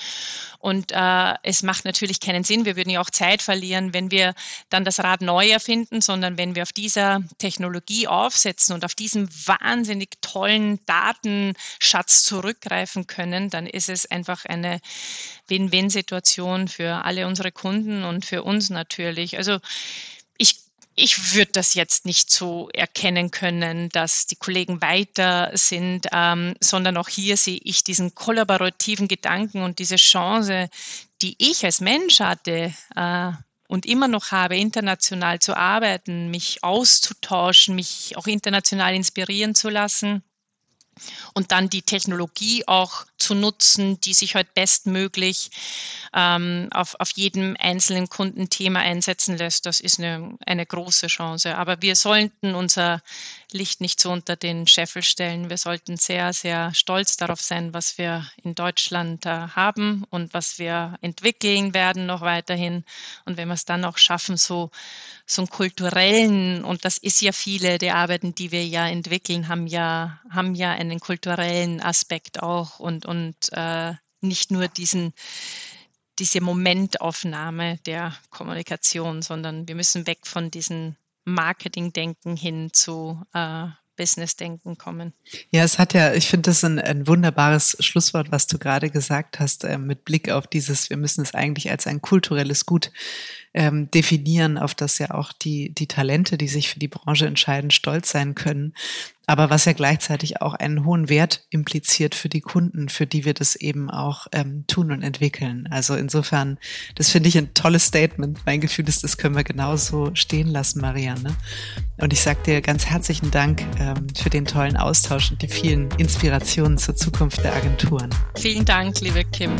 Und äh, es macht natürlich keinen Sinn. Wir würden ja auch Zeit verlieren verlieren, wenn wir dann das Rad neu erfinden, sondern wenn wir auf dieser Technologie aufsetzen und auf diesen wahnsinnig tollen Datenschatz zurückgreifen können, dann ist es einfach eine Win-Win-Situation für alle unsere Kunden und für uns natürlich. Also ich ich würde das jetzt nicht so erkennen können, dass die Kollegen weiter sind, ähm, sondern auch hier sehe ich diesen kollaborativen Gedanken und diese Chance, die ich als Mensch hatte, äh, und immer noch habe, international zu arbeiten, mich auszutauschen, mich auch international inspirieren zu lassen und dann die Technologie auch zu nutzen, die sich heute bestmöglich ähm, auf, auf jedem einzelnen Kundenthema einsetzen lässt. Das ist eine, eine große Chance. Aber wir sollten unser Licht nicht so unter den Scheffel stellen. Wir sollten sehr, sehr stolz darauf sein, was wir in Deutschland äh, haben und was wir entwickeln werden noch weiterhin. Und wenn wir es dann auch schaffen, so, so einen kulturellen, und das ist ja viele der Arbeiten, die wir ja entwickeln, haben ja, haben ja einen kulturellen Aspekt auch und, und äh, nicht nur diesen, diese Momentaufnahme der Kommunikation, sondern wir müssen weg von diesen Marketing-Denken hin zu äh, Business-Denken kommen. Ja, es hat ja, ich finde das ein, ein wunderbares Schlusswort, was du gerade gesagt hast, äh, mit Blick auf dieses, wir müssen es eigentlich als ein kulturelles Gut ähm, definieren, auf das ja auch die, die Talente, die sich für die Branche entscheiden, stolz sein können aber was ja gleichzeitig auch einen hohen Wert impliziert für die Kunden, für die wir das eben auch ähm, tun und entwickeln. Also insofern, das finde ich ein tolles Statement. Mein Gefühl ist, das können wir genauso stehen lassen, Marianne. Und ich sage dir ganz herzlichen Dank ähm, für den tollen Austausch und die vielen Inspirationen zur Zukunft der Agenturen. Vielen Dank, liebe Kim.